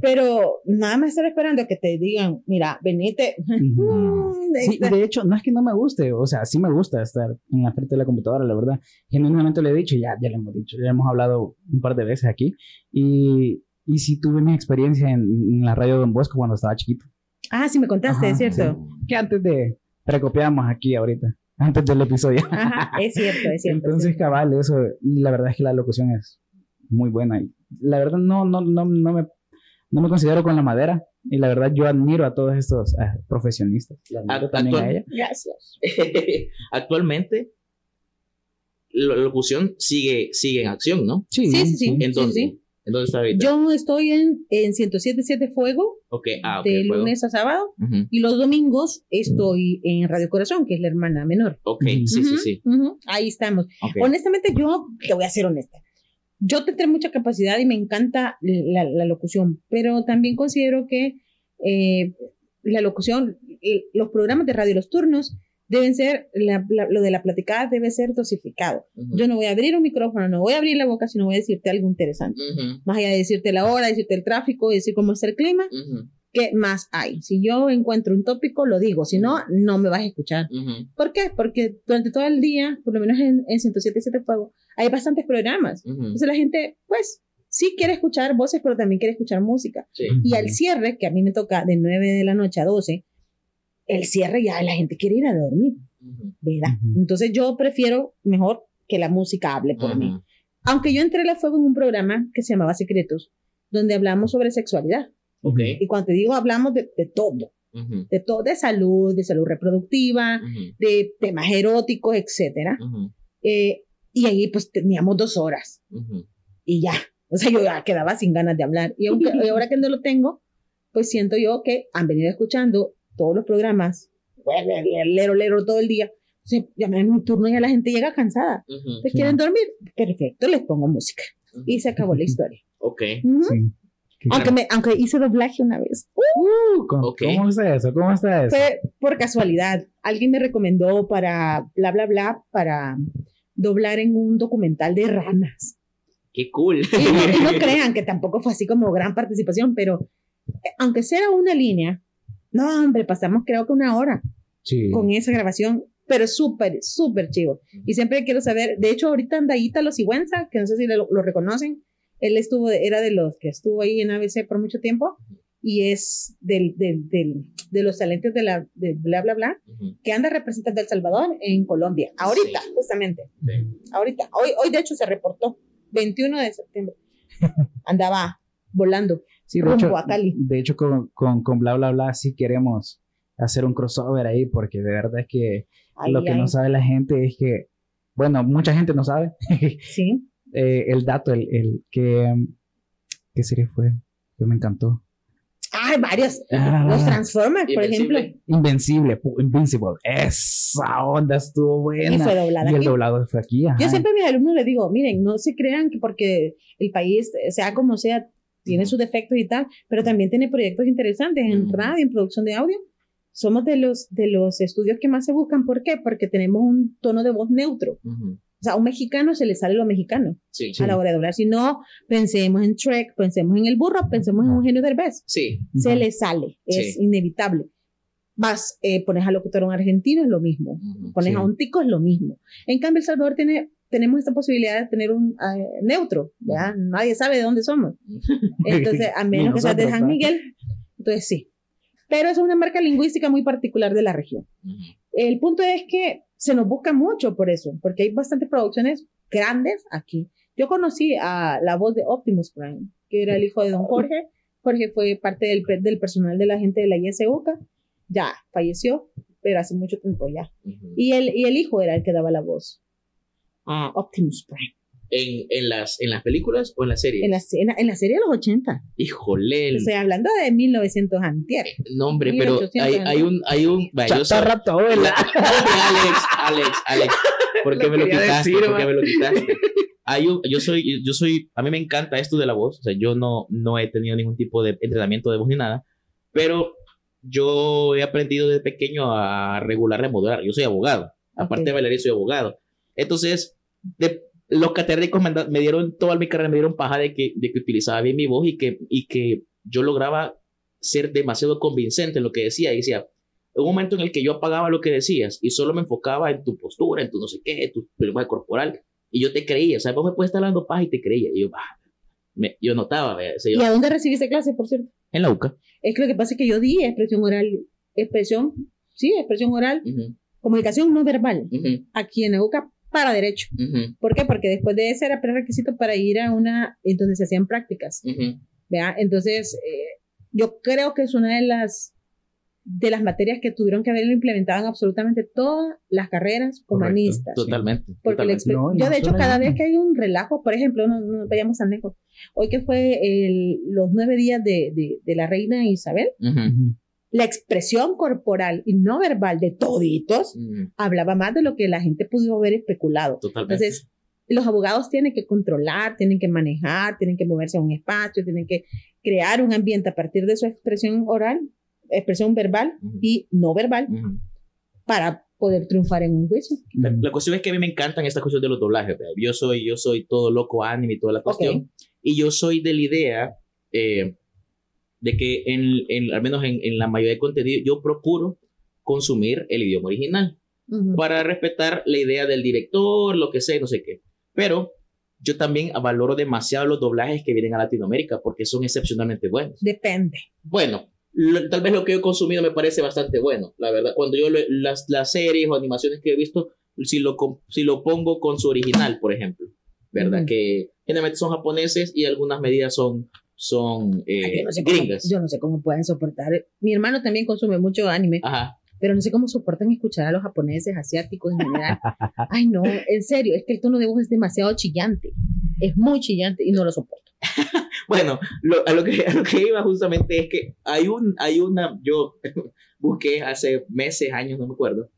Pero nada más estar esperando a que te digan, mira, venite. Mm, Sí, este- de hecho, no es que no me guste, o sea, sí me gusta estar en la frente de la computadora, la verdad. Genuinamente lo he dicho, ya, ya lo hemos dicho, ya hemos hablado un par de veces aquí. Y, y sí tuve mi experiencia en, en la radio Don Bosco cuando estaba chiquito. Ah, sí me contaste, Ajá, es cierto. Que antes de, recopiamos aquí ahorita, antes del episodio. Ajá, es cierto, es cierto. Entonces, es cierto. cabal, eso, y la verdad es que la locución es muy buena. Y la verdad no, no, no, no me, no me considero con la madera. Y la verdad yo admiro a todos estos ah, profesionistas. Admiro A- también a actual- ella. Gracias. Actualmente, la locución sigue, sigue en acción, ¿no? Sí, sí, sí. ¿En dónde? sí. ¿En dónde está ahorita? Yo estoy en, en 107.7 Fuego, Ok, ah, ok. de fuego. lunes a sábado, Ujú. y los domingos estoy en Radio Corazón, que es la hermana menor. Ok, Ujú. sí, sí, sí. ujú, Ahí estamos. Ok. Honestamente, yo te voy a ser honesta. Yo tendré mucha capacidad y me encanta la, la locución, pero también considero que eh, la locución, eh, los programas de radio, los turnos, deben ser, la- la- lo de la platicada debe ser dosificado. Yo no voy a abrir un micrófono, no voy a abrir la boca, sino voy a decirte algo interesante. Ujú, Más allá de decirte la hora, decirte el tráfico, decir cómo está el clima, ¿qué más hay? Si yo encuentro un tópico, lo digo, si no, no me vas a escuchar. ¿Por qué? Porque durante todo el día, por lo menos en, en 107.7 Fuego, hay bastantes programas. Entonces la gente, pues, sí quiere escuchar voces, pero también quiere escuchar música. Sí. Y al cierre, que a mí me toca de 9 de la noche a 12, el cierre ya la gente quiere ir a dormir, ¿verdad? Entonces yo prefiero mejor que la música hable por mí. Aunque yo entré a la Fuego en un programa que se llamaba Secretos, donde hablamos sobre sexualidad. Ok. Y cuando te digo hablamos de, de todo, de todo, de salud, de salud reproductiva, de temas eróticos, etcétera. Eh, y ahí pues teníamos dos horas y ya. O sea, yo ya quedaba sin ganas de hablar. Y, aunque, y ahora que no lo tengo, pues siento yo que han venido escuchando todos los programas, lero, lero todo el día. Ya me dan un turno y ya la gente llega cansada. Ujú, ¿Te Sí. quieren dormir? Perfecto, les pongo música. ujú. Y se acabó la historia. Ok. Ujú. Sí. Qué Aunque, me, aunque hice doblaje una vez. Uh, ¿cómo, Ok. ¿Cómo está eso? ¿Cómo está eso? Fue por casualidad. Alguien me recomendó para bla, bla, bla, para doblar en un documental de ranas. Qué cool. Y no, y no crean que tampoco fue así como gran participación, pero eh, aunque sea una línea, no, hombre, pasamos creo que una hora Sí. con esa grabación, pero súper, súper chivo. Y siempre quiero saber, de hecho, ahorita anda Ítalo Sigüenza, que no sé si lo, lo reconocen, él estuvo, era de los que estuvo ahí en ABC por mucho tiempo y es del, del, del- de los talentos de la de bla, bla, bla, que anda representando a El Salvador en Colombia. Ahorita, Sí. justamente. sí. Ahorita. Hoy, hoy, de hecho, se reportó. 21 de septiembre. Andaba volando. Sí, de hecho, de hecho con, con, con bla bla bla sí queremos hacer un crossover ahí porque de verdad es que Ay, lo que ay. no sabe la gente es que, bueno, mucha gente no sabe Sí. eh, el dato, el, el que, ¿qué serie fue? Que me encantó. Ay, varios. Ah. Los Transformers, por ejemplo. Invencible, Invincible. Esa onda estuvo buena. Y fue doblada Y el aquí. doblado fue aquí. ajá. Yo siempre a mis alumnos les digo, miren, no se crean que porque el país, sea como sea, tiene sus defectos y tal, pero también tiene proyectos interesantes en radio, en producción de audio. Somos de los, de los estudios que más se buscan. ¿Por qué? Porque tenemos un tono de voz neutro. Ujú. O sea, a un mexicano se le sale lo mexicano Sí. a la hora de hablar. Si no, pensemos en Trek, pensemos en el burro, pensemos en. Eugenio Derbez. Sí. Se le sale, es Sí. inevitable. Vas, eh, pones a locutor a un argentino, es lo mismo. Pones a un tico, es lo mismo. En cambio, El Salvador tiene, tenemos esta posibilidad de tener un eh, neutro, ¿ya? Nadie sabe de dónde somos. Entonces, a menos que seas de San. Miguel, entonces sí. Pero es una marca lingüística muy particular de la región. El punto es que se nos busca mucho por eso, porque hay bastantes producciones grandes aquí. Yo conocí a la voz de Optimus Prime, que era el hijo de don Jorge. Jorge fue parte del, del personal de la gente de la ISUCA. Ya falleció, pero hace mucho tiempo ya. Y el, y el hijo era el que daba la voz a Optimus Prime. ¿En, en, las, ¿En las películas o en la serie? En la, escena- en la serie de los 80. Híjole. el Estoy hablando de 1900 antier. nombre, pero 1800, hay, hay un. Hay un vaya, yo soy- tu abuela. Alex, Alex, Alex. ¿Por qué Lo me lo quitaste? decir, ¿Por qué man. me lo quitaste? Hay un- yo soy, yo soy, a mí me encanta esto de la voz, o sea, yo no, no he tenido ningún tipo de entrenamiento de voz ni nada, pero yo he aprendido desde pequeño a regular modular. Yo soy abogado, Aparte Ok. de bailarín, soy abogado. Entonces, de, los catedráticos me, me dieron, toda mi carrera me dieron paja de que, de que utilizaba bien mi voz y que, y que yo lograba ser demasiado convincente en lo que decía. Y decía, un momento en el que yo apagaba lo que decías y solo me enfocaba en tu postura, en tu no sé qué, en tu lenguaje corporal, y yo te creía. O sea, vos me puedes estar dando paja y te creía. Y yo, ah, me- yo notaba, yo- ¿Y a dónde recibiste clases, por cierto? en la UCA. Es que lo que pasa es que yo di expresión oral, expresión, sí, expresión oral, comunicación no verbal, ujú, aquí en EUCA para derecho. ujú, ¿Por qué? Porque después de ese era prerequisito para ir a una, en donde se hacían prácticas. ujú. ¿vea? Entonces, eh, yo creo que es una de las, de las materias que tuvieron que haberlo implementado en absolutamente todas las carreras humanistas. Totalmente. Porque totalmente. No, yo, de hecho, cada vez que hay un relajo, por ejemplo, no, no vayamos tan lejos. Hoy que fue el- los nueve días de, de- de la reina Isabel, Ujú, Ujú. La expresión corporal y no verbal de toditos ujú, hablaba más de lo que la gente pudo haber especulado. Totalmente. Entonces, los abogados tienen que controlar, tienen que manejar, tienen que moverse a un espacio, tienen que crear un ambiente a partir de su expresión oral, expresión verbal Ujú. y no verbal Ujú. para poder triunfar en un juicio. La, la cuestión es que a mí me encantan estas cuestiones de los doblajes. ¿verdad? Yo soy, yo soy todo loco anime y toda la cuestión. Y yo soy de la idea eh, de que, en, en- al menos en, en la mayoría de contenido, yo procuro consumir el idioma original para respetar la idea del director, lo que sea, no sé qué. Pero yo también valoro demasiado los doblajes que vienen a Latinoamérica porque son excepcionalmente buenos. Depende. Bueno, lo- tal vez lo que yo he consumido me parece bastante bueno, la verdad. Cuando yo lo- las, las series o animaciones que he visto, si lo, si lo pongo con su original, por ejemplo, ¿verdad? Que generalmente son japoneses y algunas medidas son, son eh, Ay, yo, no sé cómo, gringas. yo no sé cómo pueden soportar. Mi hermano también consume mucho anime, Ajá. pero no sé cómo soportan escuchar a los japoneses, asiáticos en general. Ay, no, en serio, es que el tono de voz es demasiado chillante. Es muy chillante y no lo soporto. Bueno, lo- a, lo que, a lo que iba justamente es que hay, un, hay una, yo busqué hace meses, años, no me acuerdo,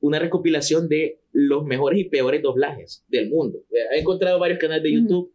una recopilación de los mejores y peores doblajes del mundo. He encontrado varios canales de. YouTube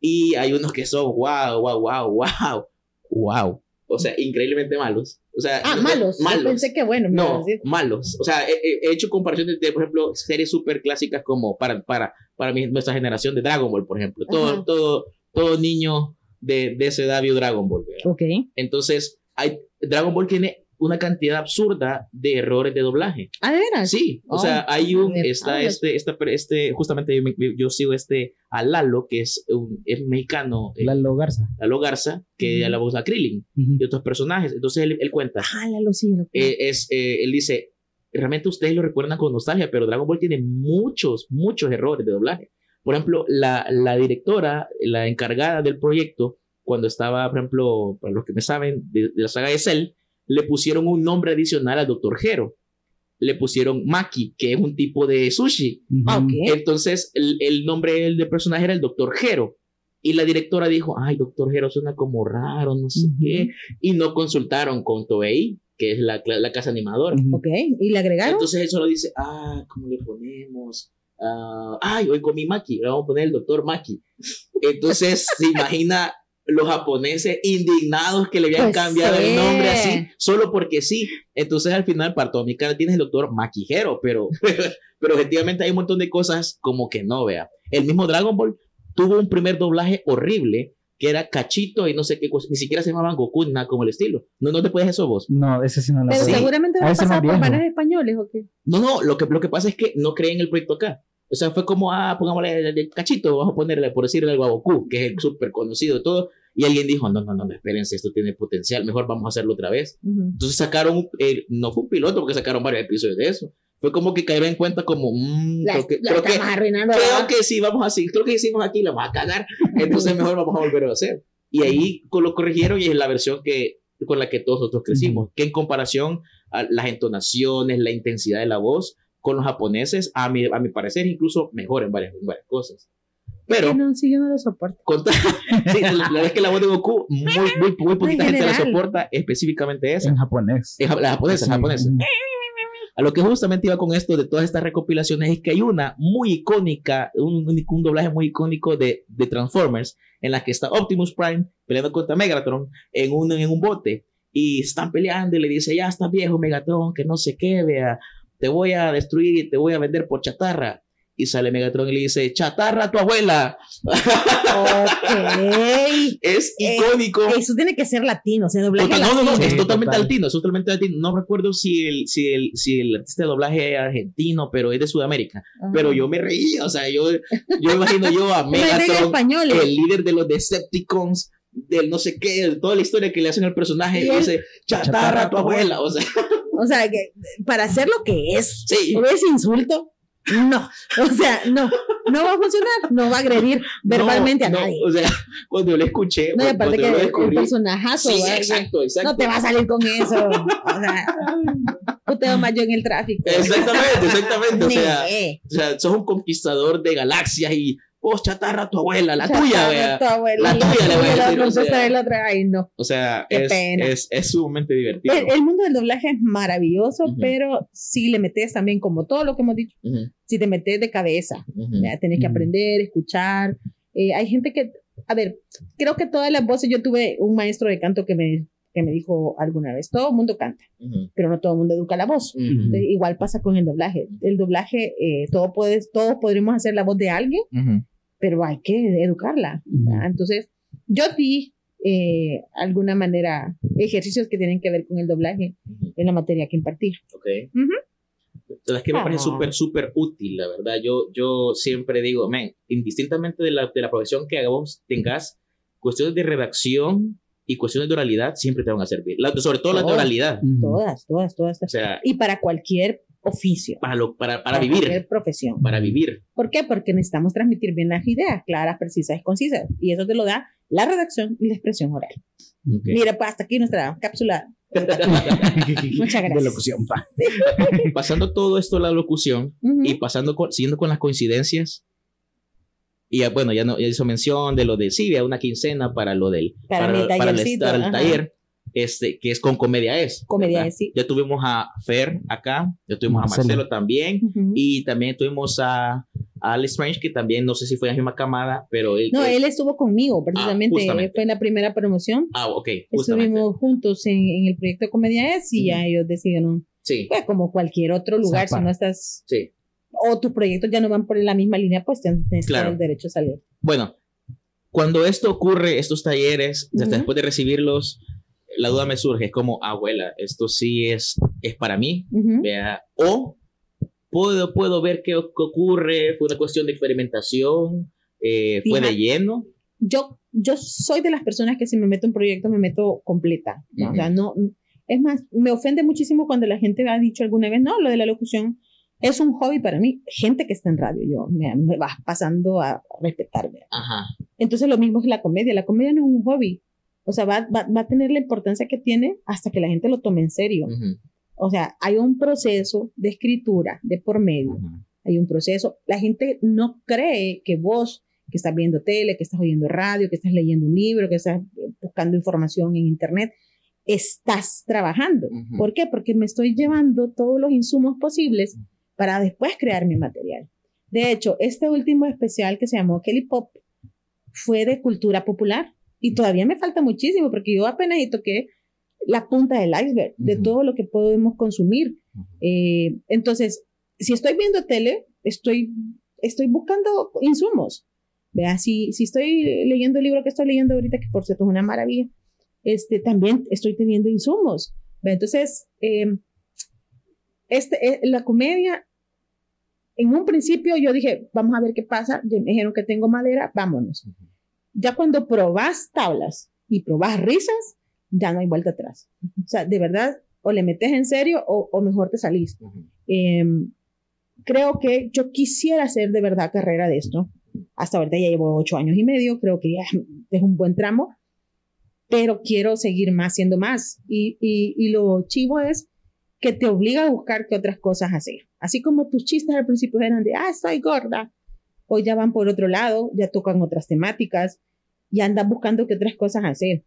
y hay unos que son wow, wow, wow, wow, wow. O sea, increíblemente malos. O sea, Ah, no- malos. Yo Malos. pensé que bueno. No, decir. malos. O sea, he, he- he hecho comparaciones de, por ejemplo, series súper clásicas como para, para, para mi- nuestra generación de Dragon Ball, por ejemplo. Todo, Ajá. todo, todo niño de, de esa edad vio Dragon Ball. ¿verdad? Ok. Entonces, hay, Dragon Ball tiene una cantidad absurda de errores de doblaje. Ah, ¿de veras? Sí, o Oh, sea, hay un, está este, esta- este, justamente yo, yo sigo este a Lalo, que es un es mexicano, eh, Lalo Garza. Lalo Garza, que Ujú. la voz a Krillin Ujú. y otros personajes. Entonces él, él cuenta, Jálalo, sí. lo- eh, es, eh, él dice, realmente ustedes lo recuerdan con nostalgia, pero Dragon Ball tiene muchos, muchos errores de doblaje. Por ejemplo, la, la directora, la encargada del proyecto, cuando estaba, por ejemplo, para los que me saben, de, de la saga de Cell, le pusieron un nombre adicional al Dr. Hero. Le pusieron Maki, que es un tipo de sushi. Entonces, el, el nombre del personaje era el Dr. Hero. Y la directora dijo, ay, Dr. Hero suena como raro, no sé qué. Y no consultaron con Toei, que es la, la casa animadora. Ok. ¿Y le agregaron? Entonces él solo dice, ah, ¿cómo le ponemos? Ah, ay, hoy comí Maki, le vamos a poner el doctor Maki. Entonces se imagina los japoneses indignados que le habían Pues cambiado sí. el nombre así, solo porque sí. Entonces al final, para toda mi cara, tienes el doctor Makijero, pero, pero objetivamente hay un montón de cosas como que no, vea. El mismo Dragon Ball tuvo un primer doblaje horrible que era cachito y no sé qué cosa, ni siquiera se llamaban Goku, nada como el estilo. No, no te puedes eso vos. No, ese sí no lo Pero Sí. seguramente va a pasar por españoles, ¿o qué? No, no, lo que, lo que pasa es que no creen el proyecto acá. O sea, fue como, ah, pongámosle el, cachito, vamos a ponerle, por decirle algo a Goku, que es el súper conocido de todo. Y alguien dijo, no, no, no, espérense, esto tiene potencial, mejor vamos a hacerlo otra vez. Ujú. Entonces sacaron, eh, no fue un piloto, porque sacaron varios episodios de eso. Fue como que cayeron en cuenta como, mmm, La, creo que, la creo que, creo que sí, vamos así, creo que hicimos aquí, la vamos a cagar. Entonces mejor vamos a volver a hacer. Y ahí lo corrigieron y es la versión que, con la que todos nosotros crecimos. Que en comparación a las entonaciones, la intensidad de la voz, con los japoneses, a mi, a mi parecer, incluso mejor en varias, en varias cosas. Pero, no, sí, yo no lo soporto. con ta- sí, la verdad es que la voz de Goku, muy, muy, muy poquita En gente la soporta, específicamente esa. En japonés. Es la japonesa, Sí. la japonesa. A lo que justamente iba con esto de todas estas recopilaciones es que hay una muy icónica, un, un- un doblaje muy icónico de, de Transformers, en la que está Optimus Prime peleando contra Megatron en un, en un bote. Y están peleando y le dice, ya está viejo Megatron, que no sé qué, vea. Te voy a destruir y te voy a vender por chatarra. Y sale Megatron y le dice, chatarra a tu abuela. Ok. es Eh, icónico. Eso tiene que ser latino, o sea, doblaje Total- no, no, no, latino. es totalmente total. latino, es totalmente latino. No recuerdo si el, si el, si el artista de doblaje es argentino, pero es de Sudamérica. Ajá. Pero yo me reía, o sea, yo, yo imagino yo a Megatron, español. el líder de los Decepticons, del no sé qué, de toda la historia que le hacen al personaje, Y dice, chatarra a tu abuela, o sea, O sea, que para hacer lo que es, sí. ese insulto, no. O sea, no. No va a funcionar. No va a agredir verbalmente a No, nadie. No, o sea, cuando lo escuché, No, aparte que lo descubrí, personajazo, sí, exacto, exacto. No te va a salir con eso. O sea, puteo más yo en el tráfico. Exactamente, exactamente, o sea, o sea, sos un conquistador de galaxias y, oh, chatarra a tu abuela, la Chatarra, tuya, vea. tu abuela, La tuya le voy a decir, o otra, sea. la otra, ay, no. O sea, Qué es, pena. es, es sumamente divertido. El, el mundo del doblaje es maravilloso, Ujú. pero si le metes también, como todo lo que hemos dicho, Ujú, si te metes de cabeza, ujú. ¿verdad? tenés que aprender, escuchar. Eh, hay gente que, a ver, creo que todas las voces, yo tuve un maestro de canto que me, que me dijo alguna vez, todo el mundo canta, Ujú, pero no todo el mundo educa la voz. ujú. Entonces, igual pasa con el doblaje. El doblaje, eh, todo puedes, todos podremos hacer la voz de alguien, Ujú. pero hay que educarla. Entonces, yo di eh, alguna manera ejercicios que tienen que ver con el doblaje en la materia que impartí. Ok. Ujú. La verdad es que me parece Ah. súper, súper útil, la verdad. Yo, yo siempre digo, men, indistintamente de la, de la profesión que vos tengas, cuestiones de redacción y cuestiones de oralidad siempre te van a servir. La- sobre todo las de oralidad. Todas, todas, todas. O sea, Y para cualquier oficio. para, lo, para, para cualquier vivir. profesión. Para vivir. ¿Por qué? Porque necesitamos transmitir bien las ideas, claras, precisas y concisas. Y eso te lo da la redacción y la expresión oral. Ok. Mira, pues hasta aquí nuestra cápsula. Muchas gracias. De locución, pa. Pasando todo esto a la locución Ujú. y pasando con, siguiendo con las coincidencias. Y ya, bueno, ya, no, ya hizo mención de lo de sí, había una quincena para lo del Para mi el, tallercito, para el taller, este, que es con Comedia Es. Comedia ¿verdad? Es, sí. Ya tuvimos a Fer acá, ya tuvimos Marcelo. a Marcelo también, y también tuvimos a, a Alex Strange, que también no sé si fue en la misma camada, pero él. No, él- él estuvo conmigo, precisamente. justamente. fue en la primera promoción. Ah, ok, justamente. Estuvimos juntos en, en el proyecto Comedia Es y ya ellos decidieron, Sí, pues, como cualquier otro lugar, Zapa. si no estás, sí. O tus proyectos ya no van por la misma línea, pues tienes Claro. el derecho a salir. Bueno, cuando esto ocurre, estos talleres, hasta Ujú. después de recibirlos, la duda me surge, es como, abuela, esto sí es, es para mí, Ujú. vea, o puedo, puedo ver qué, qué ocurre, fue una cuestión de experimentación, eh, fue de lleno. yo, yo soy de las personas que si me meto en proyecto me meto completa. ¿no? Ujú. O sea, no, es más, me ofende muchísimo cuando la gente ha dicho alguna vez, no, lo de la locución es un hobby para mí. Gente que está en radio, yo me, me vas pasando a respetarme. Ajá. Entonces lo mismo es la comedia. La comedia no es un hobby. O sea, va, va, va a tener la importancia que tiene hasta que la gente lo tome en serio. O sea, hay un proceso de escritura de por medio hay un proceso. La gente no cree que vos, que estás viendo tele, que estás oyendo radio, que estás leyendo un libro, que estás eh, buscando información en internet, estás trabajando. ¿Por qué? Porque me estoy llevando todos los insumos posibles para después crear mi material. De hecho, este último especial que se llamó Kelly Pop fue de cultura popular y todavía me falta muchísimo porque yo apenas toqué la punta del iceberg de todo lo que podemos consumir. Eh, entonces, si estoy viendo tele, estoy, estoy buscando insumos. Vea, si, si estoy leyendo el libro que estoy leyendo ahorita, que por cierto es una maravilla, este, también estoy teniendo insumos. Entonces, eh, este, eh, la comedia, en un principio yo dije, vamos a ver qué pasa, me dijeron que tengo madera, vámonos. Ya cuando probás tablas y probás risas, ya no hay vuelta atrás. O sea, de verdad, o le metes en serio o, o mejor te salís. Eh, creo que yo quisiera hacer de verdad carrera de esto. Hasta ahorita ya llevo ocho años y medio, creo que ya es un buen tramo, pero quiero seguir más, siendo más. Y, y, y lo chivo es que te obliga a buscar qué otras cosas hacer. Así como tus chistes al principio eran de, ah, estoy gorda, hoy ya van por otro lado, ya tocan otras temáticas y andan buscando qué otras cosas hacer.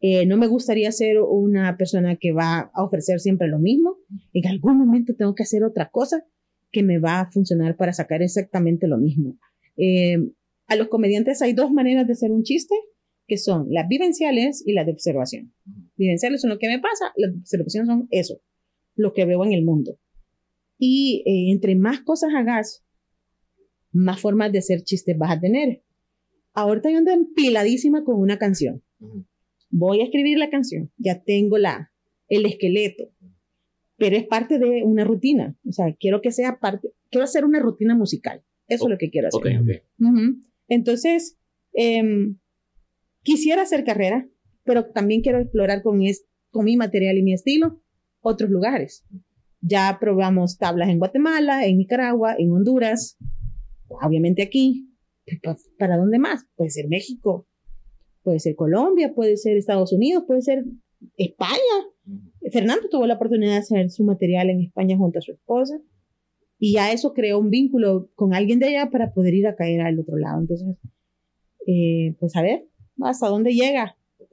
Eh, no me gustaría ser una persona que va a ofrecer siempre lo mismo. En algún momento tengo que hacer otra cosa que me va a funcionar para sacar exactamente lo mismo. Eh, a los comediantes hay dos maneras de hacer un chiste, que son las vivenciales y las de observación. Vivenciales son lo que me pasa, las de observación son eso. lo que veo en el mundo. Y eh, entre más cosas hagas, más formas de hacer chistes vas a tener. Ahorita yo ando empiladísima con una canción. Voy a escribir la canción, ya tengo la, el esqueleto, pero es parte de una rutina. O sea, quiero que sea parte, quiero hacer una rutina musical. Eso es lo que quiero hacer. Ok, ok. Ujú. Entonces, em, quisiera hacer carrera, pero también quiero explorar con, mi material y mi estilo otros lugares. Ya probamos tablas en Guatemala, en Nicaragua, en Honduras, obviamente aquí. Pa- ¿Para dónde más? Puede ser México, puede ser Colombia, puede ser Estados Unidos, puede ser España. Fernando tuvo la oportunidad de hacer su material en España junto a su esposa y ya eso creó un vínculo con alguien de allá para poder ir a caer al otro lado. Entonces, eh, pues a ver hasta dónde llega. Ok.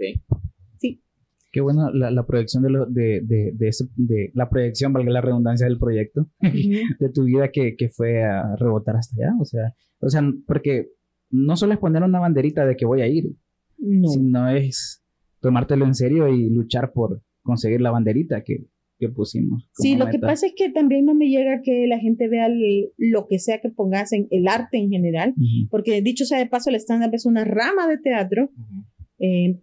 Qué bueno la, la proyección de, lo, de, de, de, ese- de la proyección, valga la redundancia del proyecto, de tu vida que, que fue a rebotar hasta allá. O sea, o sea, porque no solo es poner una banderita de que voy a ir, No. sino es tomártelo en serio y luchar por conseguir la banderita que, que pusimos. Sí, lo que meta. pasa es que también no me llega que la gente vea el- lo que sea que pongas en el arte en general, Ujú. porque dicho sea de paso, el stand-up es una rama de teatro, Ujú. eh,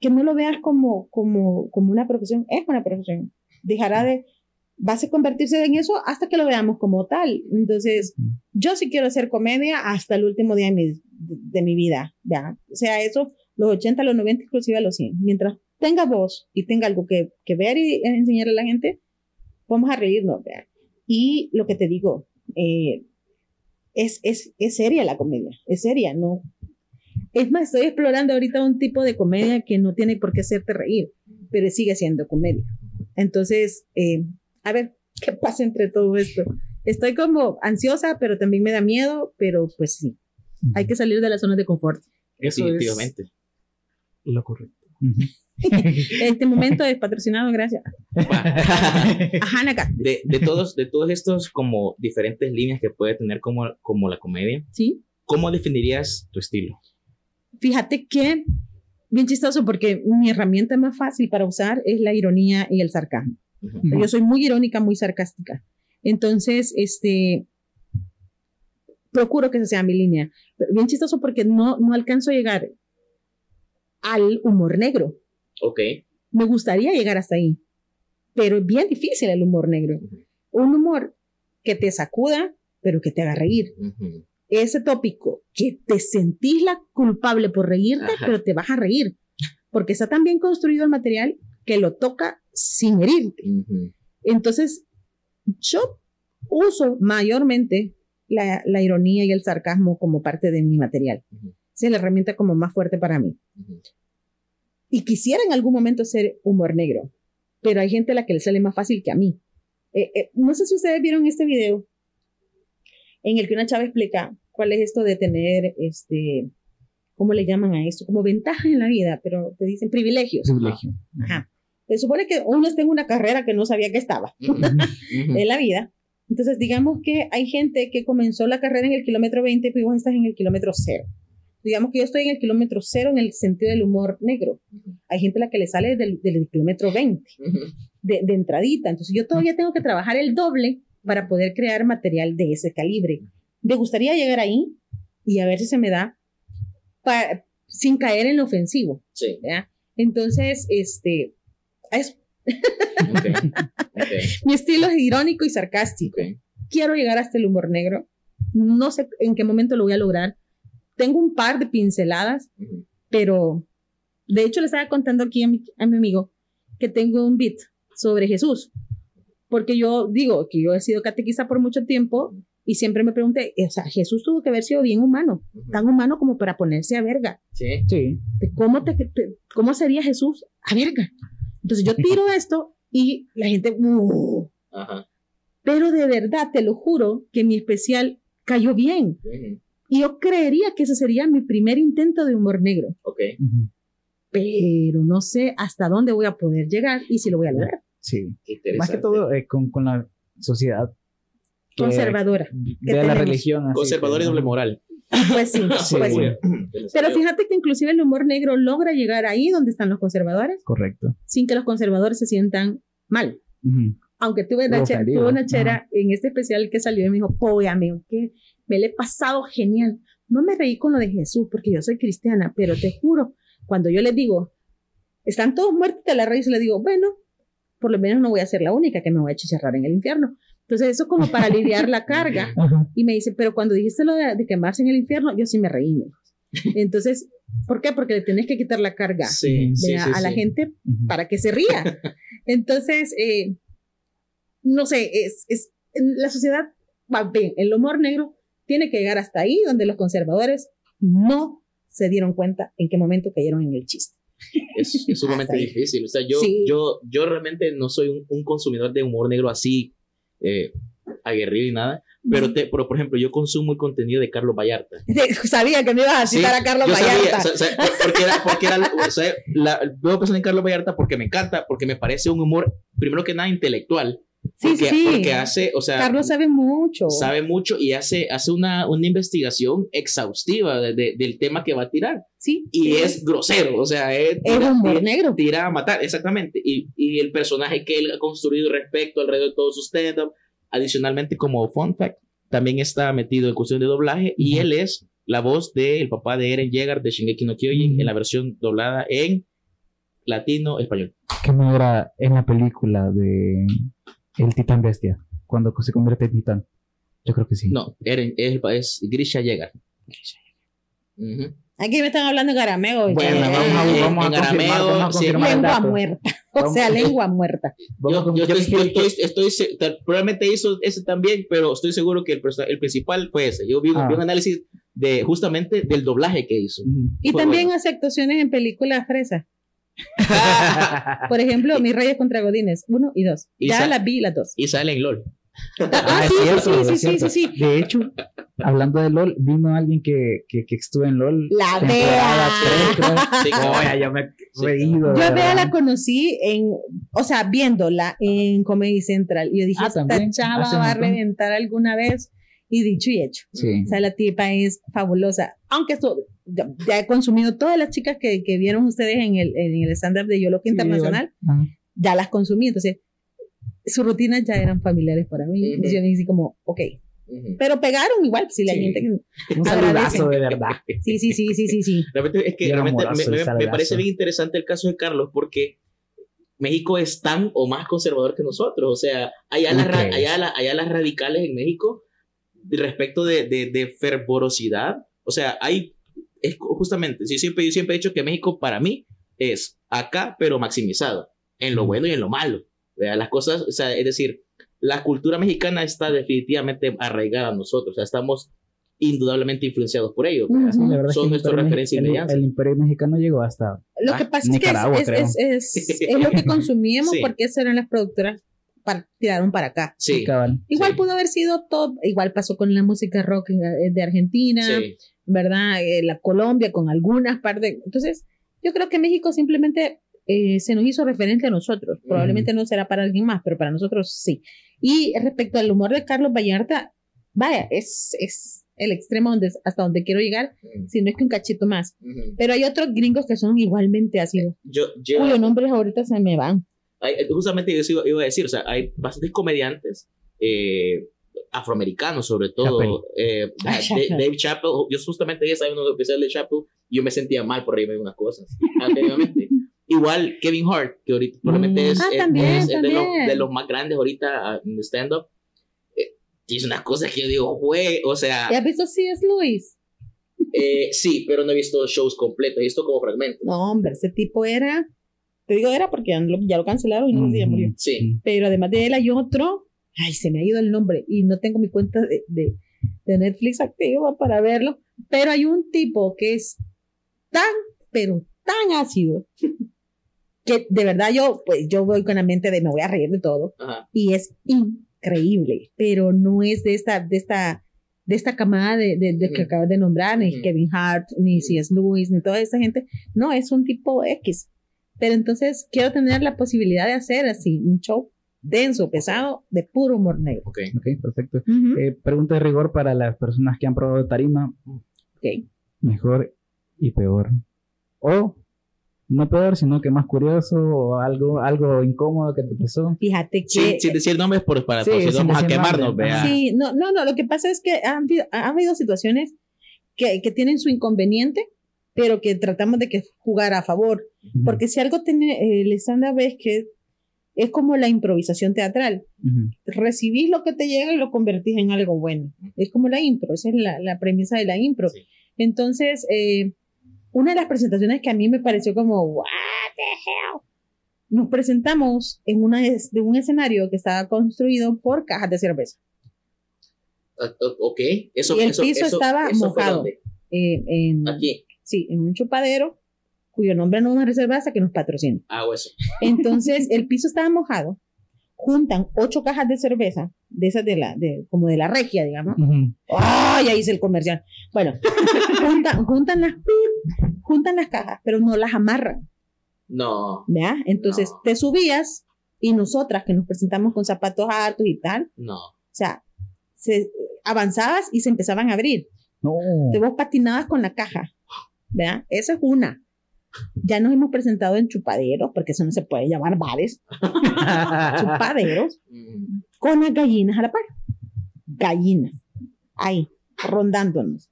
que no lo veas como, como, como una profesión, es una profesión. Dejará de, vas a convertirse en eso hasta que lo veamos como tal. Entonces, Ujú. yo sí quiero hacer comedia hasta el último día de mi, de mi vida, ¿ya? O sea, eso, los 80, los 90, inclusive a los 100. Mientras tenga voz y tenga algo que, que ver y enseñar a la gente, vamos a reírnos, ¿vea? Y lo que te digo, eh, es, es, es seria la comedia, es seria, ¿no? Es más, estoy explorando ahorita un tipo de comedia que no tiene por qué hacerte reír, pero sigue siendo comedia. Entonces, eh, a ver, ¿qué pasa entre todo esto? Estoy como ansiosa, pero también me da miedo, pero pues sí, hay que salir de la zona de confort. Eso es Definitivamente. lo correcto. Este momento es patrocinado gracias a Hanaka, de, de todos, de todos estos como diferentes líneas que puede tener como, como la comedia, ¿sí? ¿cómo definirías tu estilo? Fíjate que, bien chistoso, porque mi herramienta más fácil para usar es la ironía y el sarcasmo. Yo soy muy irónica, muy sarcástica. Entonces, este, procuro que esa sea mi línea. Pero bien chistoso porque no, no alcanzo a llegar al humor negro. Ok. Me gustaría llegar hasta ahí, pero es bien difícil el humor negro. Un humor que te sacuda, pero que te haga reír. Ese tópico, que te sentís la culpable por reírte, Ajá. pero te vas a reír. Porque está tan bien construido el material que lo toca sin herirte. Entonces, yo uso mayormente la, la ironía y el sarcasmo como parte de mi material. Esa es la herramienta como más fuerte para mí. Y quisiera en algún momento hacer humor negro, pero hay gente a la que le sale más fácil que a mí. Eh, eh, no sé si ustedes vieron este video en el que una chava explica cuál es esto de tener, este, ¿cómo le llaman a esto? Como ventaja en la vida, pero te dicen privilegios. Privilegio. Ajá. Se supone que uno está en una carrera que no sabía que estaba en la vida. Entonces, digamos que hay gente que comenzó la carrera en el kilómetro 20 y vos estás en el kilómetro cero. Digamos que yo estoy en el kilómetro cero en el sentido del humor negro. Hay gente a la que le sale del, del kilómetro 20, Ujú. de, de entradita. Entonces, yo todavía tengo que trabajar el doble para poder crear material de ese calibre. Me gustaría llegar ahí y a ver si se me da pa- sin caer en lo ofensivo. Sí. Entonces, este, es, Ok. Ok. mi estilo es irónico y sarcástico. Ok. quiero llegar hasta el humor negro. No sé en qué momento lo voy a lograr. Tengo un par de pinceladas, pero de hecho le estaba contando aquí a mi, a mi amigo que tengo un beat sobre Jesús. Porque yo digo que yo he sido catequista por mucho tiempo y siempre me pregunté, o sea, Jesús tuvo que haber sido bien humano, tan humano como para ponerse a verga. Sí. Sí. ¿Cómo, te, te- ¿Cómo sería Jesús a verga? Entonces yo tiro esto y la gente, "Uh". Ajá. pero de verdad, te lo juro, que mi especial cayó bien. Y yo creería que ese sería mi primer intento de humor negro, Ok. Pero no sé hasta dónde voy a poder llegar y si lo voy a lograr. Sí. Qué. Más que todo eh, con, con la sociedad que- Conservadora. de la tenemos? religión. así Conservador que- y doble moral. Pues sí, Sí. pues sí. Pero fíjate que inclusive el humor negro logra llegar ahí donde están los conservadores Correcto. sin que los conservadores se sientan mal. Ujú. aunque tuve una, chera, tuve una chera en este especial que salió y me dijo, pobre amigo, que me le he pasado genial. No me reí con lo de Jesús porque yo soy cristiana, pero te juro, cuando yo les digo, están todos muertos de la raíz, le digo, bueno, por lo menos no voy a ser la única que me voy a chicharrar en el infierno. Entonces, eso como para aliviar la carga. Y me dice, pero cuando dijiste lo de, quemarse en el infierno, yo sí me reí. Entonces, ¿por qué? Porque le tienes que quitar la carga a, la gente para que se ría. Entonces, eh, no sé, es, es, la sociedad va bien, el humor negro tiene que llegar hasta ahí, donde los conservadores no se dieron cuenta en qué momento cayeron en el chiste. Es, es sumamente difícil. O sea, yo, yo, yo realmente no soy un, consumidor de humor negro así eh, aguerrido y nada. Pero, te, pero, por ejemplo, yo consumo el contenido de Carlos Vallarta. Sabía que me ibas a citar a Carlos Vallarta. porque era, porque era o sea, la, veo en Carlos Vallarta porque me encanta, porque me parece un humor, primero que nada, intelectual. Sí, porque, sí. Porque hace, o sea. Carlos sabe mucho. Sabe mucho y hace, hace una, una investigación exhaustiva de, del tema que va a tirar. Sí. Y es grosero, o sea, es. Es humor negro. Tira a matar, exactamente. Y, y el personaje que él ha construido respecto alrededor de todo su stand-up Adicionalmente, como fun fact, también está metido en cuestión de doblaje y él es la voz del papá de Eren Yeager de Shingeki no Kyojin en la versión doblada en latino español. ¿Qué no era en la película de El Titán Bestia? Cuando se convierte en titán. Yo creo que sí. No, Eren es, es Grisha Yeager. Aquí me están hablando en arameo. Bueno, vamos a, vamos a, vamos a lengua muerta. O sea, lengua muerta. Yo, yo, estoy, estoy, probablemente hizo ese también, pero estoy seguro que el, el principal fue ese. Yo vi, un ah. análisis de justamente del doblaje que hizo. Y también hace actuaciones en películas fresas. Por ejemplo, Mis Reyes contra Godines, uno y dos. ya las vi las dos. Y sale en LOL. Ah, ah sí, sí, sí, sí, sí, De hecho, hablando de LOL, vino alguien que, que, que estuvo en LOL. La Bea. Sí, yo me he reído. Yo a Bea la conocí en, o sea, viéndola en Comedy Central. Y yo dije, ah, esta chava va a reventar alguna vez. Y dicho y hecho. O sea, la tipa es fabulosa. Aunque esto, ya, he consumido todas las chicas que, que vieron ustedes en el, en el stand-up de Yoloque Internacional, ya las consumí. Entonces, sus rutinas ya eran familiares para mí. Uh Yo así como, ok. Pero pegaron igual, si la gente Un saludazo de verdad. Sí, sí, sí, sí, sí, sí. Realmente es que realmente me, parece bien interesante el caso de Carlos porque México es tan o más conservador que nosotros. O sea, allá, las, allá, allá las radicales en México, respecto de, de, de fervorosidad, o sea, hay, es justamente, yo siempre, yo siempre he dicho que México para mí es acá, pero maximizado, en lo bueno y en lo malo. Las cosas, o sea, es decir, la cultura mexicana está definitivamente arraigada a nosotros, o sea, estamos indudablemente influenciados por ello. Son nuestras referencias El, imperio mexicano llegó hasta Lo que pasa es que es, es, es, lo que consumíamos porque esas eran las productoras para, tiraron para acá. Sí. Igual pudo haber sido todo, igual pasó con la música rock de Argentina, ¿verdad? Eh, la Colombia con algunas partes. Entonces, yo creo que México simplemente eh, se nos hizo referente a nosotros. Probablemente no será para alguien más, pero para nosotros sí. Y respecto al humor de Carlos Vallarta, vaya, es, es el extremo donde, hasta donde quiero llegar, si no es que un cachito más. Pero hay otros gringos que son igualmente ácidos. Yo, yo, cuyos nombres ahorita se me van. Justamente yo iba, a decir, o sea, hay bastantes comediantes eh, afroamericanos, sobre todo. Eh, Dave Chappelle, yo justamente ya sabía uno especial de Chappelle, y yo me sentía mal por reírme de unas cosas, anteriormente. Igual Kevin Hart, que ahorita probablemente mm. es, ah, de, los, más grandes ahorita en stand-up. Eh, dice unas cosas que yo digo, güey, o sea. ¿Ya has visto C.S. Lewis? Eh, sí, pero no he visto shows completos, he visto como fragmentos. No, hombre, ese tipo era. Te digo era porque ya lo, cancelaron y no sé si ya murió. Sí. Pero además de él hay otro. Ay, se me ha ido el nombre y no tengo mi cuenta de, de, de Netflix activa para verlo. Pero hay un tipo que es tan, pero tan ácido que de verdad yo, pues yo voy con la mente de me voy a reír de todo y es increíble, pero no es de esta, de esta, de esta camada de, de, que acabas de nombrar, ni Kevin Hart, ni C.S. Lewis, ni toda esa gente, no, es un tipo X. Pero entonces quiero tener la posibilidad de hacer así un show denso, pesado, de puro humor negro. Ok, okay perfecto. Eh, pregunta de rigor para las personas que han probado tarima. Ok. Mejor y peor. O no peor, sino que más curioso o algo, algo incómodo que te pasó. Fíjate que. Sí, sin decir nombres por, para Sí, si no sin vamos a quemarnos, nombres. vea. Sí, no, no, no, lo que pasa es que han, habido- han habido situaciones que, que tienen su inconveniente, pero que tratamos de que jugar a favor. Ujú, Porque si algo tiene el stand-up es que es como la improvisación teatral. ujú. Recibís lo que te llega y lo convertís en algo bueno. Es como la impro, esa es la, la premisa de la impro. Sí. Entonces, eh, una de las presentaciones que a mí me pareció como, what the hell? Nos presentamos en una es- de un escenario que estaba construido por cajas de cerveza. O- Ok, eso Y el eso- piso eso- estaba eso mojado. eh, en, Aquí. Sí, en un chupadero cuyo nombre no vamos a reservar hasta que nos patrocine. Hago eso. Entonces, el piso estaba mojado. Juntan ocho cajas de cerveza, de esas de la, de, como de la regia, digamos. ¡Ay! Ahí hice el comercial. Bueno, juntan, juntan, las, juntan las cajas, pero no las amarran. No, ¿Vea? Entonces No. te subías y nosotras que nos presentamos con zapatos hartos y tal, no. o sea, se, avanzabas y se empezaban a abrir. No. Te vos patinabas con la caja. ¿Vea? Esa es una. Ya nos hemos presentado en chupaderos, porque eso no se puede llamar bares, chupaderos, Mm, con las gallinas a la par. Gallinas. Ahí, rondándonos.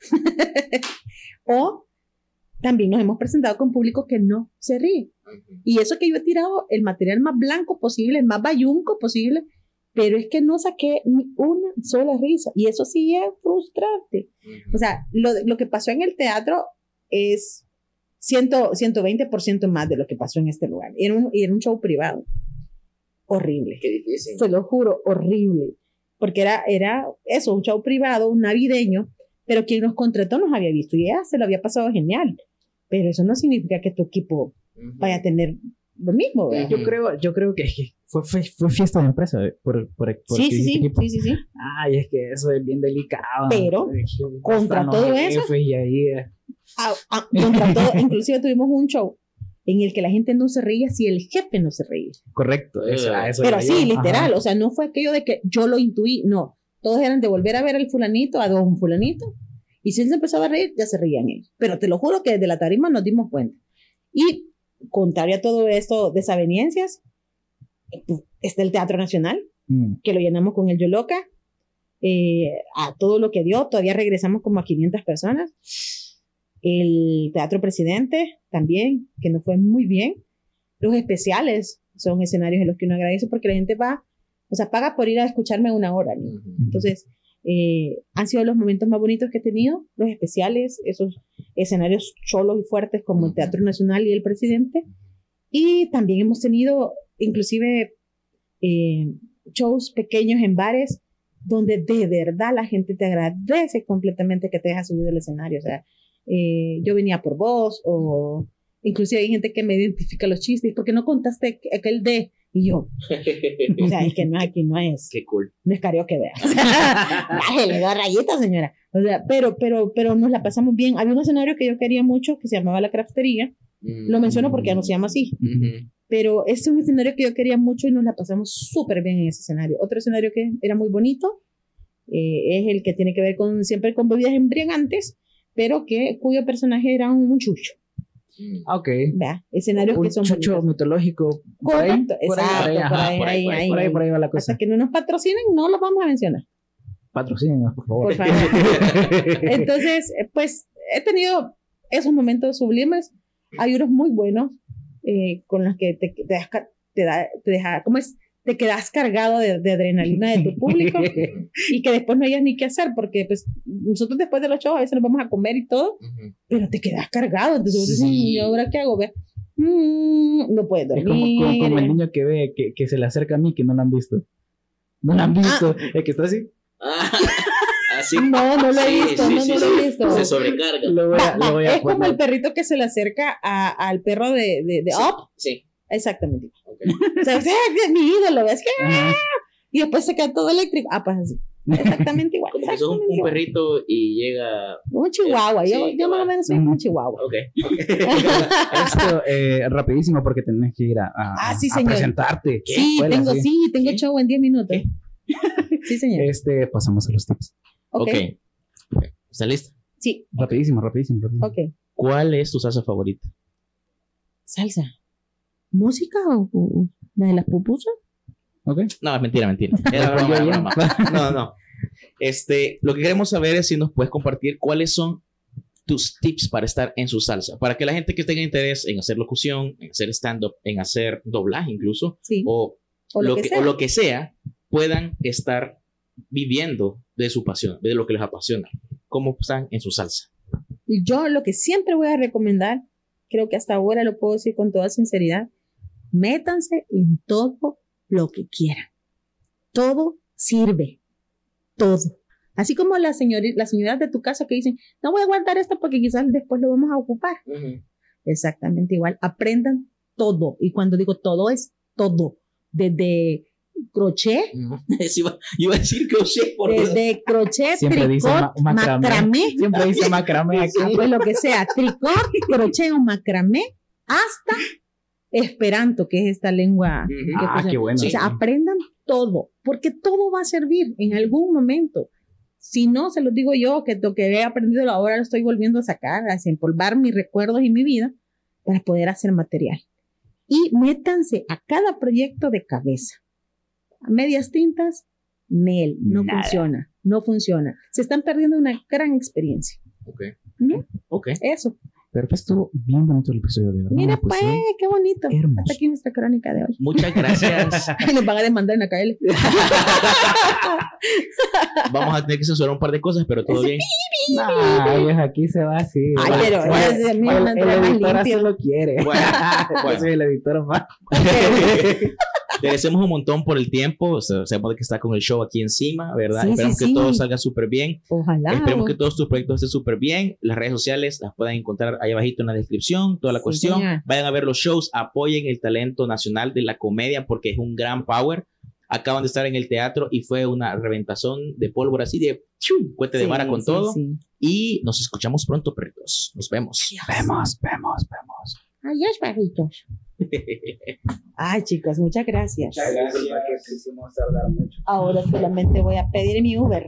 o también nos hemos presentado con público que no se ríe. Y eso que yo he tirado el material más blanco posible, el más bayunco posible, pero es que no saqué ni una sola risa. Y eso sí es frustrante. O sea, lo, lo que pasó en el teatro es 100, 120% más de lo que pasó en este lugar. Era un, era un show privado. Horrible. Qué difícil. Se lo juro, horrible. Porque era, era eso, un show privado, un navideño, pero quien nos contrató nos había visto y ya se lo había pasado genial. Pero eso no significa que tu equipo vaya a tener lo mismo. ¿verdad? Yo creo, yo creo que fue, fue, fiesta de empresa eh, por, por, por Sí, sí, sí, sí, sí, sí. Ay, es que eso es bien delicado. Pero, que contra todo eso- Y ahí, eh, Ah, ah, contra todo, inclusive tuvimos un show en el que la gente no se reía si el jefe no se reía. correcto. eso- a eso Pero iba sí, yo. literal, Ajá. o sea, no fue aquello de que yo lo intuí, no. Todos eran de volver a ver al fulanito, a don fulanito, y si él se empezaba a reír, ya se reían ellos. Pero te lo juro que desde la tarima nos dimos cuenta. Y contrario a todo esto, desavenencias, está el Teatro Nacional, Mm. que lo llenamos con el Yoloca, eh, a todo lo que dio, todavía regresamos como a 500 personas. El Teatro Presidente también, que nos fue muy bien. Los especiales son escenarios en los que uno agradece porque la gente va, o sea, paga por ir a escucharme una hora. ¿no? Entonces, eh, han sido los momentos más bonitos que he tenido, los especiales, esos escenarios cholos y fuertes como el. Teatro Nacional y el Presidente. Y también hemos tenido, inclusive, eh, shows pequeños en bares donde de verdad la gente te agradece completamente que te dejas subir del escenario. O sea, eh, yo venía por vos o inclusive hay gente que me identifica los chistes porque no contaste aquel de y yo, o sea, es que no, aquí no es Qué cool. no es karaoke, vea. O sea, bájele dos rayitas, señora. O sea, pero, pero, pero nos la pasamos bien. Había un escenario que yo quería mucho que se llamaba La Craftería. Mm. Lo menciono porque ya no se llama así. Ujú. Pero es un escenario que yo quería mucho y nos la pasamos súper bien en ese escenario. Otro escenario que era muy bonito eh, es el que tiene que ver con siempre con bebidas embriagantes, pero que cuyo personaje era un chucho. Mm. Ah, Ok. Vea, escenarios Un que son chucho bonitos. mitológico. por ahí, Correcto, por ahí, exacto, por ahí, por ahí, por por va la cosa. Hasta que no nos patrocinen, no los vamos a mencionar. Patrocínenos, por favor. Por favor. Entonces, pues he tenido esos momentos sublimes. Hay unos muy buenos eh, con los que te, te, das te da, te deja, ¿cómo es? Te quedas cargado de, de adrenalina de tu público y que después no hayas ni qué hacer porque pues nosotros después de los shows a veces nos vamos a comer y todo, Ujú. pero te quedas cargado. Entonces, Sí. "Mm, ¿y ahora qué hago? Ve, "Mm, no puedes Es dormir. como, como, como el niño que ve, que, que se le acerca a mí, que no lo han visto. No lo han visto. El que está así. Ah, así. No, no lo he Sí, visto, sí, no, sí, no lo he visto. Se sobrecarga. Lo voy a, Va, va, lo voy a es como el perrito que se le acerca a- al perro de, de, de Sí. Up. Sí. Exactamente. ok. O sea, es mi ídolo. Ajá. Y después se queda todo eléctrico. Ah, pues así. Exactamente igual. Como que sos un, igual. perrito y llega. Un chihuahua. Yo, Sí, yo más o menos soy un chihuahua. Ok. Esto, eh, rapidísimo, porque tenés que ir a, a, Ah, sí, a señor. presentarte. Sí, Escuela, tengo, sí, tengo ¿Qué? show en 10 minutos. Sí, señor. Este, pasamos a los tips. Ok. Ok. ¿Está lista? Sí, Rapidísimo, rapidísimo, rapidísimo. ok. ¿Cuál es tu salsa favorita? Salsa. ¿Música o, o la de las pupusas? ¿Ok? No, es mentira, mentira. Era broma, era broma. No, no. Este, lo que queremos saber es si nos puedes compartir cuáles son tus tips para estar en su salsa, para que la gente que tenga interés en hacer locución, en hacer stand-up, en hacer doblaje incluso, Sí. o, O lo lo que que, o lo que sea, puedan estar viviendo de su pasión, de lo que les apasiona, cómo están en su salsa. Y yo lo que siempre voy a recomendar, creo que hasta ahora lo puedo decir con toda sinceridad, métanse en todo lo que quieran. Todo sirve. Todo. Así como las, señori- las señoras de tu casa que dicen, no voy a aguantar esto porque quizás después lo vamos a ocupar. Exactamente igual. Aprendan todo. Y cuando digo todo es todo. Desde crochet, iba, iba a decir crochet por desde crochet, Siempre dice tricot, ma- macramé. macramé, Siempre dice macramé aquí. Pues lo que sea, tricot, crochet o macramé, hasta esperanto, que es esta lengua. Que Ah, cosa- qué bueno. O sea, aprendan todo, porque todo va a servir en algún momento. Si no, se los digo yo, que lo que he aprendido ahora lo estoy volviendo a sacar, a desempolvar mis recuerdos y mi vida para poder hacer material. Y métanse a cada proyecto de cabeza. Medias tintas, Nel, no Nada. funciona, no funciona. Se están perdiendo una gran experiencia. Ok. Ujú. Ok. Eso. Perfecto, estuvo bien bonito el episodio de verdad. Mira, pues, puso qué bonito. hermoso. Hasta aquí nuestra crónica de hoy. Muchas gracias. Nos van a demandar en la KL. Vamos a tener que censurar un par de cosas, pero todo bien. Nah, viejo, aquí se va así. Ay, pero el, editor así lo quiere. Bueno, Yo bueno. soy el editor más. Te agradecemos un montón por el tiempo. O sea, sabemos que está con el show aquí encima, ¿verdad? Sí, Esperamos sí, que sí. todo salga súper bien. Ojalá. Esperemos que todos tus proyectos estén súper bien. Las redes sociales las pueden encontrar ahí abajito en la descripción, toda la cuestión. señor. Vayan a ver los shows, apoyen el talento nacional de la comedia porque es un gran power. Acaban de estar en el teatro y fue una reventazón de pólvora así de ¡chum! cuete de Sí, vara con sí, todo. sí. Y nos escuchamos pronto, perritos. Nos vemos. Vemos, vemos, vemos. Adiós, perritos. Ay, chicos, muchas gracias. Tardar mucho. Ahora solamente voy a pedir mi Uber.